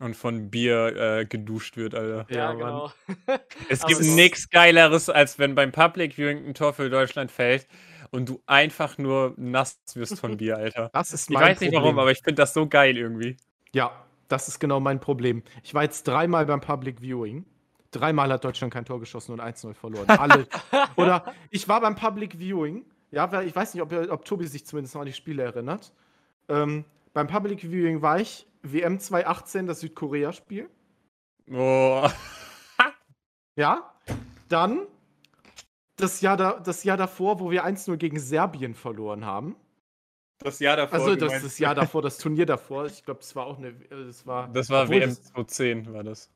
[SPEAKER 3] Und von Bier äh, geduscht wird, Alter.
[SPEAKER 1] Ja,
[SPEAKER 2] Ja,
[SPEAKER 1] genau.
[SPEAKER 3] Es gibt nichts Geileres, als wenn beim Public Viewing ein Tor für Deutschland fällt und du einfach nur nass wirst von Bier, Alter.
[SPEAKER 2] Das ist
[SPEAKER 3] Ich
[SPEAKER 2] mein
[SPEAKER 3] weiß nicht
[SPEAKER 2] Problem.
[SPEAKER 3] warum, aber ich finde das so geil irgendwie.
[SPEAKER 2] Ja, das ist genau mein Problem. Ich war jetzt dreimal beim Public Viewing. Dreimal hat Deutschland kein Tor geschossen und 1-0 verloren. Alle. Oder ich war beim Public Viewing. Ja, weil ich weiß nicht, ob, ob Tobi sich zumindest noch an die Spiele erinnert. Ähm, beim Public Viewing war ich WM 2018, das Südkorea-Spiel.
[SPEAKER 3] Oh.
[SPEAKER 2] Ja. Dann das Jahr, da, das Jahr davor, wo wir 1-0 gegen Serbien verloren haben.
[SPEAKER 3] Das Jahr davor.
[SPEAKER 2] Also das, das Jahr davor, das Turnier davor. Ich glaube, das war auch eine. Das war,
[SPEAKER 3] Das war WM
[SPEAKER 2] das-
[SPEAKER 3] 2010, war das.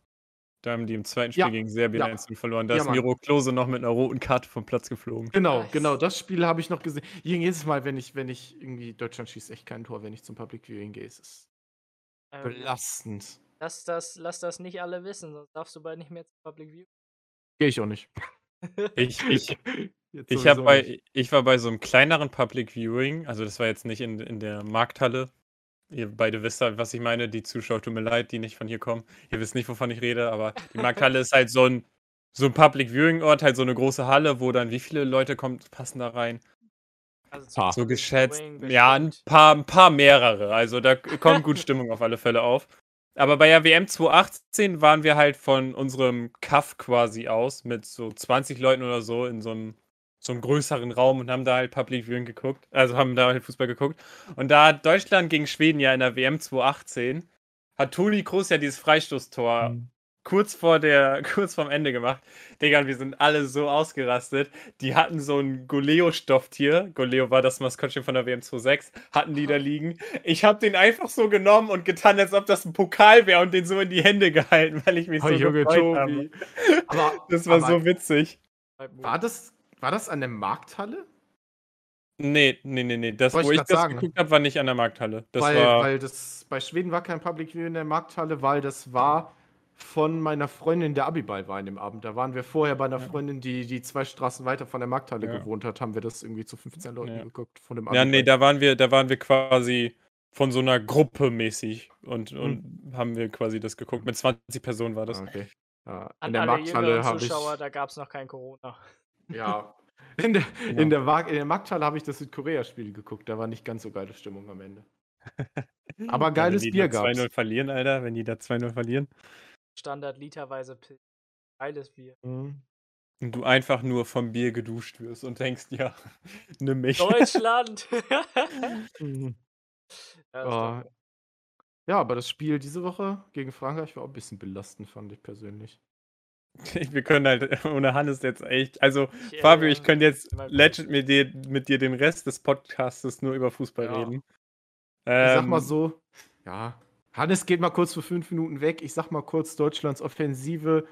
[SPEAKER 3] Da haben die im zweiten Spiel
[SPEAKER 2] Ja,
[SPEAKER 3] gegen Serbien
[SPEAKER 2] ja.
[SPEAKER 3] 1 verloren. Da
[SPEAKER 2] Ja,
[SPEAKER 3] ist
[SPEAKER 2] Mann.
[SPEAKER 3] Miro Klose noch mit einer roten Karte vom Platz geflogen.
[SPEAKER 2] Genau,
[SPEAKER 1] Nice.
[SPEAKER 2] genau, das Spiel habe ich noch gesehen. Jedes Mal, wenn ich, wenn ich irgendwie, Deutschland schießt echt kein Tor, wenn ich zum Public Viewing gehe, ist es
[SPEAKER 1] Ähm,
[SPEAKER 2] belastend.
[SPEAKER 1] lass, das, lass das nicht alle wissen, sonst darfst du bald nicht mehr zum Public View.
[SPEAKER 2] Gehe ich auch nicht.
[SPEAKER 3] Ich, ich, ich, bei,
[SPEAKER 2] nicht.
[SPEAKER 3] ich war bei so einem kleineren Public Viewing, also das war jetzt nicht in, in der Markthalle. Ihr beide wisst halt, was ich meine. Die Zuschauer, tut mir leid, die nicht von hier kommen. Ihr wisst nicht, wovon ich rede, aber die Markthalle ist halt so ein, so ein Public Viewing-Ort, halt so eine große Halle, wo dann wie viele Leute kommen, passen da rein?
[SPEAKER 1] Also.
[SPEAKER 3] So geschätzt. Ja, ein paar, ein paar mehrere. Also da kommt gut Stimmung auf alle Fälle auf. Aber bei der WM 2018 waren wir halt von unserem Kaff quasi aus mit so 20 Leuten oder so in so einem, so einem größeren Raum und haben da halt Public Viewing geguckt. Also haben da halt Fußball geguckt. Und da hat Deutschland gegen Schweden ja in der WM 2018 hat Toni Kroos ja dieses Freistoßtor
[SPEAKER 2] Mhm.
[SPEAKER 3] Kurz vor der, kurz vorm Ende gemacht. Digga, wir sind alle so ausgerastet. Die hatten so ein Goleo-Stofftier. Goleo war das Maskottchen von der WM 26. Hatten die da liegen. Ich habe den einfach so genommen und getan, als ob das ein Pokal wäre und den so in die Hände gehalten, weil ich mich
[SPEAKER 2] Oh,
[SPEAKER 3] so
[SPEAKER 2] Junge,
[SPEAKER 3] gefreut habe.
[SPEAKER 2] Tobi. Aber
[SPEAKER 3] Das war so witzig.
[SPEAKER 2] war das, war das an der Markthalle?
[SPEAKER 3] Nee, nee, nee, nee. Das,
[SPEAKER 2] Wollte
[SPEAKER 3] wo
[SPEAKER 2] ich
[SPEAKER 3] ich das
[SPEAKER 2] sagen.
[SPEAKER 3] geguckt habe, war nicht an der Markthalle. Das
[SPEAKER 2] weil,
[SPEAKER 3] war.
[SPEAKER 2] weil das bei Schweden war kein Public View in der Markthalle, weil das war von meiner Freundin, der Abiball war in dem Abend. Da waren wir vorher bei einer
[SPEAKER 3] Ja.
[SPEAKER 2] Freundin, die, die zwei Straßen weiter von der Markthalle
[SPEAKER 3] Ja.
[SPEAKER 2] gewohnt hat, haben wir das irgendwie zu 15 Leuten
[SPEAKER 3] Ja.
[SPEAKER 2] geguckt von dem
[SPEAKER 3] ja, nee,
[SPEAKER 2] Abiball.
[SPEAKER 3] da waren wir, da waren wir quasi von so einer Gruppe mäßig und, und haben wir quasi das geguckt. Mit 20 Personen war das.
[SPEAKER 2] Ah, okay. Ja,
[SPEAKER 1] An
[SPEAKER 2] in der
[SPEAKER 1] alle
[SPEAKER 2] Markthalle
[SPEAKER 1] jüngeren
[SPEAKER 2] habe ich.
[SPEAKER 1] Zuschauer, da gab es noch kein Corona.
[SPEAKER 2] Ja. In der,
[SPEAKER 3] Genau.
[SPEAKER 2] in der, in der Markthalle habe ich das Südkorea-Spiel geguckt. Da war nicht ganz so geile Stimmung am Ende. Aber geiles
[SPEAKER 3] wenn die
[SPEAKER 2] Bier
[SPEAKER 3] da
[SPEAKER 2] gab's.
[SPEAKER 3] 2-0 verlieren, Alter, wenn die da 2-0 verlieren.
[SPEAKER 1] Standard literweise Pilz. Geiles Bier.
[SPEAKER 2] Mhm.
[SPEAKER 3] Und du einfach nur vom Bier geduscht wirst und denkst, ja, nimm mich.
[SPEAKER 1] Deutschland!
[SPEAKER 2] Mhm.
[SPEAKER 1] ja.
[SPEAKER 2] Ja, aber das Spiel diese Woche gegen Frankreich war auch ein bisschen belastend, fand ich persönlich.
[SPEAKER 3] Wir können halt ohne Hannes jetzt echt. Also,
[SPEAKER 1] Ich,
[SPEAKER 3] Fabio, ich könnte jetzt legend mit dir, mit dir den Rest des Podcasts nur über Fußball
[SPEAKER 2] Ja.
[SPEAKER 3] reden.
[SPEAKER 2] Ich sag mal
[SPEAKER 3] Ähm,
[SPEAKER 2] so, ja, Hannes geht mal kurz für fünf Minuten weg. Ich sag mal kurz, Deutschlands Offensive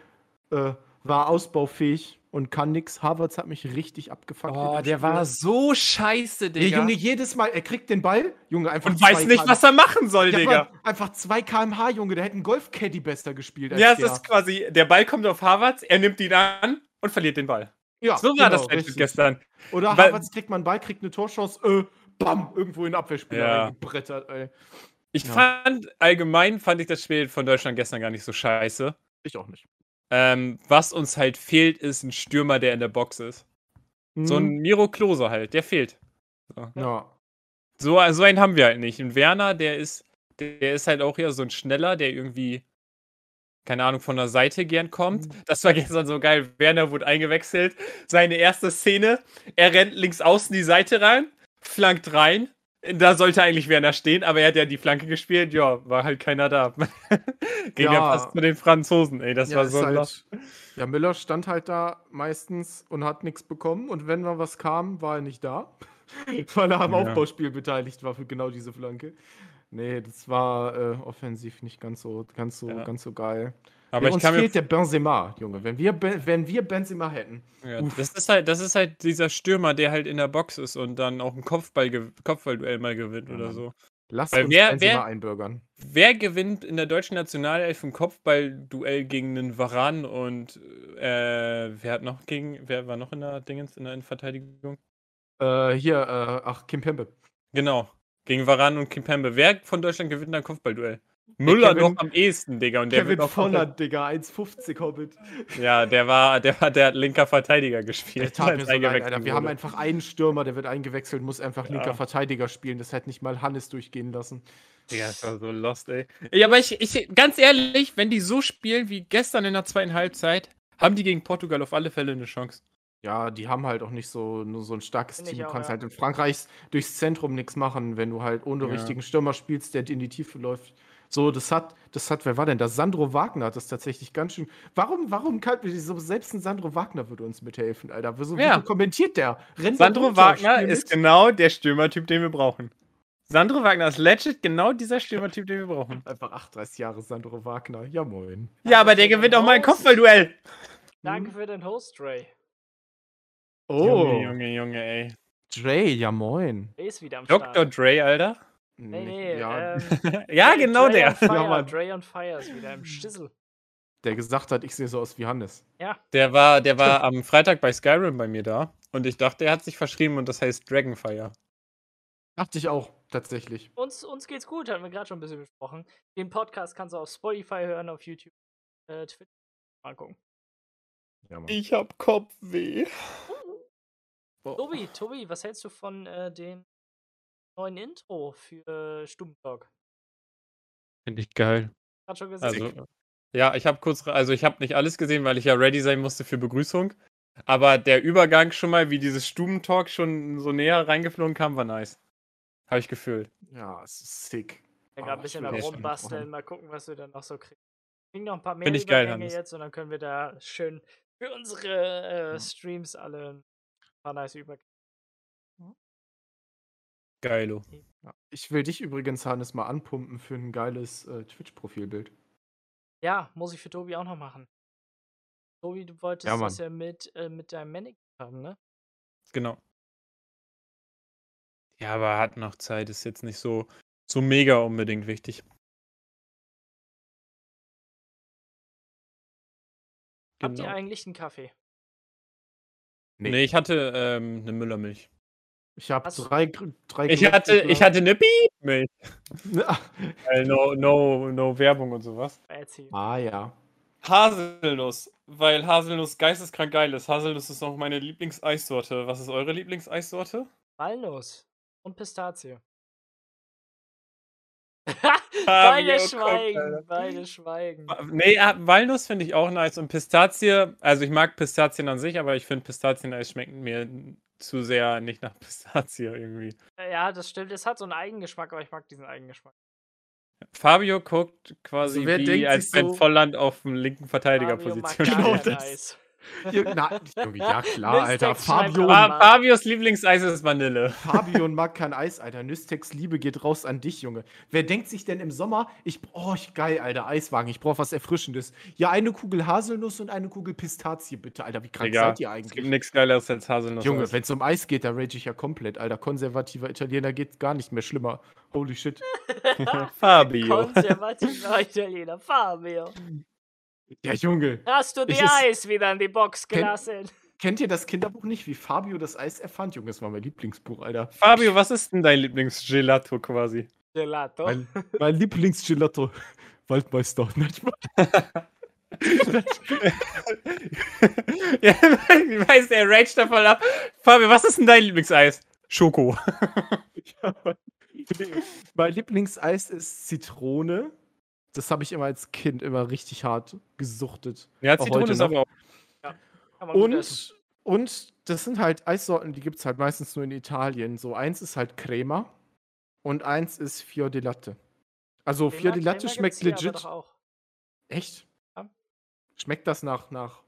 [SPEAKER 2] äh, war ausbaufähig und kann nix. Havertz hat mich richtig abgefuckt.
[SPEAKER 3] Oh, der
[SPEAKER 2] Spiel.
[SPEAKER 3] war so scheiße,
[SPEAKER 2] Der
[SPEAKER 3] Digga.
[SPEAKER 2] Junge, jedes Mal, er kriegt den Ball, Junge, einfach
[SPEAKER 3] und weiß nicht, was er machen soll,
[SPEAKER 2] ja,
[SPEAKER 3] Digga.
[SPEAKER 2] Einfach 2 km/h, Junge, der hätte einen Golf-Caddy besser gespielt.
[SPEAKER 3] Ja, es
[SPEAKER 2] der.
[SPEAKER 3] ist quasi, der Ball kommt auf Harvards, er nimmt ihn an und verliert den Ball.
[SPEAKER 2] ja,
[SPEAKER 3] So war
[SPEAKER 2] genau,
[SPEAKER 3] das Match gestern.
[SPEAKER 2] Oder
[SPEAKER 3] Weil-
[SPEAKER 2] Havertz kriegt mal einen Ball, kriegt eine Torchance, äh, bam, irgendwo in den Abwehrspieler
[SPEAKER 3] Ja.
[SPEAKER 2] reingebrettert, ey.
[SPEAKER 3] Ich
[SPEAKER 2] Ja.
[SPEAKER 3] fand, allgemein fand ich das Spiel von Deutschland gestern gar nicht so scheiße.
[SPEAKER 2] Ich auch nicht.
[SPEAKER 3] Ähm, was uns halt fehlt, ist ein Stürmer, der in der Box ist. So ein
[SPEAKER 2] Mhm.
[SPEAKER 3] Miro Klose halt, der fehlt.
[SPEAKER 2] Ja.
[SPEAKER 3] So, so einen haben wir halt nicht. Und Werner, der ist, der ist halt auch eher so ein Schneller, der irgendwie, keine Ahnung, von der Seite gern kommt.
[SPEAKER 2] Mhm.
[SPEAKER 3] Das war gestern so geil. Werner wurde eingewechselt. Seine erste Szene, er rennt links außen die Seite rein, flankt rein. Da sollte eigentlich Werner stehen, aber er hat ja die Flanke gespielt. Ja, war halt keiner da. Ging ja,
[SPEAKER 2] Ja.
[SPEAKER 3] fast zu den Franzosen, ey. Das
[SPEAKER 2] ja,
[SPEAKER 3] war so
[SPEAKER 2] halt,
[SPEAKER 3] lost.
[SPEAKER 2] Ja, Müller stand halt da meistens und hat nichts bekommen. Und wenn mal was kam, war er nicht da. Weil er am
[SPEAKER 3] Ja.
[SPEAKER 2] Aufbauspiel beteiligt war für genau diese Flanke. Nee, das war äh, offensiv nicht ganz so, ganz so, ganz so geil.
[SPEAKER 3] Aber ich
[SPEAKER 2] uns
[SPEAKER 3] kann mir
[SPEAKER 2] fehlt der Benzema, Junge. Wenn wir, wenn wir Benzema hätten.
[SPEAKER 3] Ja, das ist halt, das ist halt dieser Stürmer, der halt in der Box ist und dann auch ein Kopfball, Kopfballduell mal gewinnt
[SPEAKER 2] Ja,
[SPEAKER 3] oder so.
[SPEAKER 2] Lass
[SPEAKER 3] Weil
[SPEAKER 2] uns
[SPEAKER 3] wer-
[SPEAKER 2] Benzema
[SPEAKER 3] wer-
[SPEAKER 2] einbürgern.
[SPEAKER 3] Wer gewinnt in der deutschen Nationalelf ein Kopfballduell gegen einen Varan und äh, wer hat noch gegen, wer war noch in der Dingens in der Innenverteidigung?
[SPEAKER 2] Äh, hier, äh, ach, Kim Pembe.
[SPEAKER 3] Genau, gegen Varan und Kimpembe. Wer von Deutschland gewinnt ein Kopfballduell? Müller
[SPEAKER 2] Kevin-
[SPEAKER 3] noch am ehesten, Digga. Und der
[SPEAKER 2] Kevin Volland, Digga, 1,50 Hobbit.
[SPEAKER 3] Ja, der war, der war der linker Verteidiger
[SPEAKER 2] Der
[SPEAKER 3] gespielt.
[SPEAKER 2] tat mir so leid,
[SPEAKER 3] eingewechselt
[SPEAKER 2] Alter. Wir haben einfach einen Stürmer, der wird eingewechselt, muss einfach
[SPEAKER 3] Ja.
[SPEAKER 2] linker Verteidiger spielen. Das hätte nicht mal Hannes durchgehen lassen.
[SPEAKER 3] Digga, das war so lost, ey. Ja, aber ich, ich, ganz ehrlich, wenn die so spielen wie gestern in der zweiten Halbzeit, haben die gegen Portugal auf alle Fälle eine Chance.
[SPEAKER 2] Ja, die haben halt auch nicht so, nur so ein starkes Team. Du
[SPEAKER 1] auch,
[SPEAKER 2] kannst
[SPEAKER 1] ja.
[SPEAKER 2] halt in Frankreich durchs Zentrum nichts machen, wenn du halt ohne
[SPEAKER 3] Ja.
[SPEAKER 2] richtigen Stürmer spielst, der in die Tiefe läuft. So, das hat, das hat, wer war denn das? Sandro Wagner hat das tatsächlich ganz schön. Warum, warum kann so selbst ein Sandro Wagner würde uns mithelfen, Alter? So,
[SPEAKER 3] Ja.
[SPEAKER 2] Wie kommentiert der? Rennt der
[SPEAKER 3] Sandro
[SPEAKER 2] runter,
[SPEAKER 3] Wagner ist
[SPEAKER 2] mit?
[SPEAKER 3] genau der Stürmertyp, den wir brauchen. Sandro Wagner ist legit genau dieser Stürmertyp, den wir brauchen.
[SPEAKER 2] Einfach 38 Jahre Sandro Wagner. Ja, moin.
[SPEAKER 3] Ja, aber der gewinnt auch mal ein. Kopfballduell.
[SPEAKER 1] Danke für den Host, Ray.
[SPEAKER 2] Oh,
[SPEAKER 3] Junge, Junge, Junge, ey.
[SPEAKER 2] Dre, ja, moin.
[SPEAKER 1] Ray ist wieder am
[SPEAKER 3] Dr.
[SPEAKER 1] Start.
[SPEAKER 3] Dre, Alter.
[SPEAKER 1] Nee, nee,
[SPEAKER 2] ja,
[SPEAKER 1] ähm,
[SPEAKER 3] ja, genau
[SPEAKER 1] Dre
[SPEAKER 3] der.
[SPEAKER 1] Fire,
[SPEAKER 2] Ja, Mann.
[SPEAKER 1] Dre on Fire ist wieder im Stissel.
[SPEAKER 2] der gesagt hat, ich sehe so aus wie Hannes.
[SPEAKER 1] Ja,
[SPEAKER 3] Der war, der war am Freitag bei Skyrim bei mir da und ich dachte, er hat sich verschrieben und das heißt Dragonfire.
[SPEAKER 2] Dachte ich auch, tatsächlich.
[SPEAKER 1] uns, uns geht's gut, hatten wir gerade schon ein bisschen besprochen. Den Podcast kannst du auf Spotify hören, auf YouTube, äh, Twitter. Mal gucken.
[SPEAKER 2] Ja.
[SPEAKER 3] Ich hab Kopfweh.
[SPEAKER 1] Tobi, Tobi, was hältst du von äh, dem neuen Intro für Stummtalk?
[SPEAKER 3] Finde ich geil.
[SPEAKER 1] Hat schon gesehen.
[SPEAKER 3] Also, ja, ich habe kurz, also ich habe nicht alles gesehen, weil ich ja ready sein musste für Begrüßung. Aber der Übergang schon mal, wie dieses Stubentalk schon so näher reingeflogen kam, war nice. Habe ich gefühlt.
[SPEAKER 2] Ja, es ist sick.
[SPEAKER 1] ja,
[SPEAKER 2] Oh,
[SPEAKER 1] gerade ein
[SPEAKER 2] ich
[SPEAKER 1] bisschen
[SPEAKER 2] schon
[SPEAKER 1] rumbasteln, mal gucken, was wir dann noch so kriegen. Kriegen noch ein paar mehr
[SPEAKER 3] Find ich geil,
[SPEAKER 1] Übergänge
[SPEAKER 3] Hannes.
[SPEAKER 1] jetzt und dann können wir da schön für unsere äh. Streams alle ein paar nice Übergänge.
[SPEAKER 3] Geilo.
[SPEAKER 2] Ich will dich übrigens, Hannes, mal anpumpen für ein geiles äh, Twitch-Profilbild.
[SPEAKER 1] Ja, muss ich für Tobi auch noch machen. Tobi, du wolltest
[SPEAKER 2] Ja,
[SPEAKER 1] das ja mit, äh, mit deinem Manic haben, ne?
[SPEAKER 3] Genau. Ja, aber hat noch Zeit, ist jetzt nicht so, so mega unbedingt wichtig.
[SPEAKER 1] Habt ihr
[SPEAKER 3] Genau.
[SPEAKER 1] eigentlich einen Kaffee?
[SPEAKER 2] Nee.
[SPEAKER 3] Nee, ich hatte ähm, eine Müllermilch.
[SPEAKER 2] Ich habe drei, drei
[SPEAKER 3] Ich
[SPEAKER 2] Glöckchen
[SPEAKER 3] hatte, ich hatte eine Piep-Milch. Weil no, no, no Werbung und sowas.
[SPEAKER 2] Ah ja.
[SPEAKER 3] Haselnuss, weil Haselnuss geisteskrank geil ist. Haselnuss ist auch meine Lieblingseissorte. Was ist eure Lieblingseissorte?
[SPEAKER 1] Walnuss und Pistazie. Beide schweigen, beide schweigen.
[SPEAKER 3] Nee, äh, Walnuss finde ich auch nice. Und Pistazie, also ich mag Pistazien an sich, aber ich finde Pistazieneis schmeckt mir zu sehr nicht nach Pistazie irgendwie.
[SPEAKER 1] Ja, das stimmt. Es hat so einen Eigengeschmack, aber ich mag diesen Eigengeschmack.
[SPEAKER 3] Fabio guckt quasi
[SPEAKER 2] Also
[SPEAKER 3] wie als wenn
[SPEAKER 2] so-
[SPEAKER 3] Volland auf dem linken Verteidigerposition
[SPEAKER 2] Genau das.
[SPEAKER 1] Eis.
[SPEAKER 2] Ja, na, Junge, ja klar, Alter. Fabio,
[SPEAKER 3] Fabios Lieblingseis ist Vanille.
[SPEAKER 2] Fabio mag kein Eis, Alter. Nystex Liebe geht raus an dich, Junge. Wer denkt sich denn im Sommer, ich, oh, ich, geil, Alter, Eiswagen, ich brauche was Erfrischendes. Ja, eine Kugel Haselnuss und eine Kugel Pistazie, bitte, Alter. Wie krank
[SPEAKER 3] Digga,
[SPEAKER 2] seid ihr
[SPEAKER 3] Es gibt
[SPEAKER 2] eigentlich?
[SPEAKER 3] nichts Geileres als Haselnuss.
[SPEAKER 2] Junge, wenn es um Eis geht, da rage ich ja komplett, Alter. Konservativer Italiener geht gar nicht mehr schlimmer. Holy shit.
[SPEAKER 3] Fabio.
[SPEAKER 1] Konservativer Italiener. Fabio.
[SPEAKER 2] Ja, Junge.
[SPEAKER 1] Hast du
[SPEAKER 2] ist-
[SPEAKER 1] Eis wieder in die Box gelassen?
[SPEAKER 2] Kennt ihr das Kinderbuch nicht, wie Fabio das Eis erfand? Junge, das war mein Lieblingsbuch, Alter.
[SPEAKER 3] Fabio, was ist denn dein Lieblingsgelato quasi?
[SPEAKER 1] Gelato.
[SPEAKER 2] Mein, mein Lieblingsgelato. Waldmeister.
[SPEAKER 3] Ja, ich weiß, der rage da voll ab. Fabio, was ist denn dein Lieblingseis? Schoko.
[SPEAKER 2] Ja, mein Lieblingseis ist Zitrone. Das habe ich immer als Kind immer richtig hart gesuchtet.
[SPEAKER 3] Ja, Zitrone
[SPEAKER 2] heute
[SPEAKER 3] ist aber auch.
[SPEAKER 1] Man gut essen.
[SPEAKER 2] Und, und das sind halt Eissorten, die gibt es halt meistens nur in Italien. So eins ist halt Crema und eins ist Fior di Latte. Also Fior di
[SPEAKER 1] Crema-
[SPEAKER 2] Latte
[SPEAKER 1] Crema
[SPEAKER 2] schmeckt legit. Echt?
[SPEAKER 1] Ja.
[SPEAKER 2] Schmeckt das nach, nach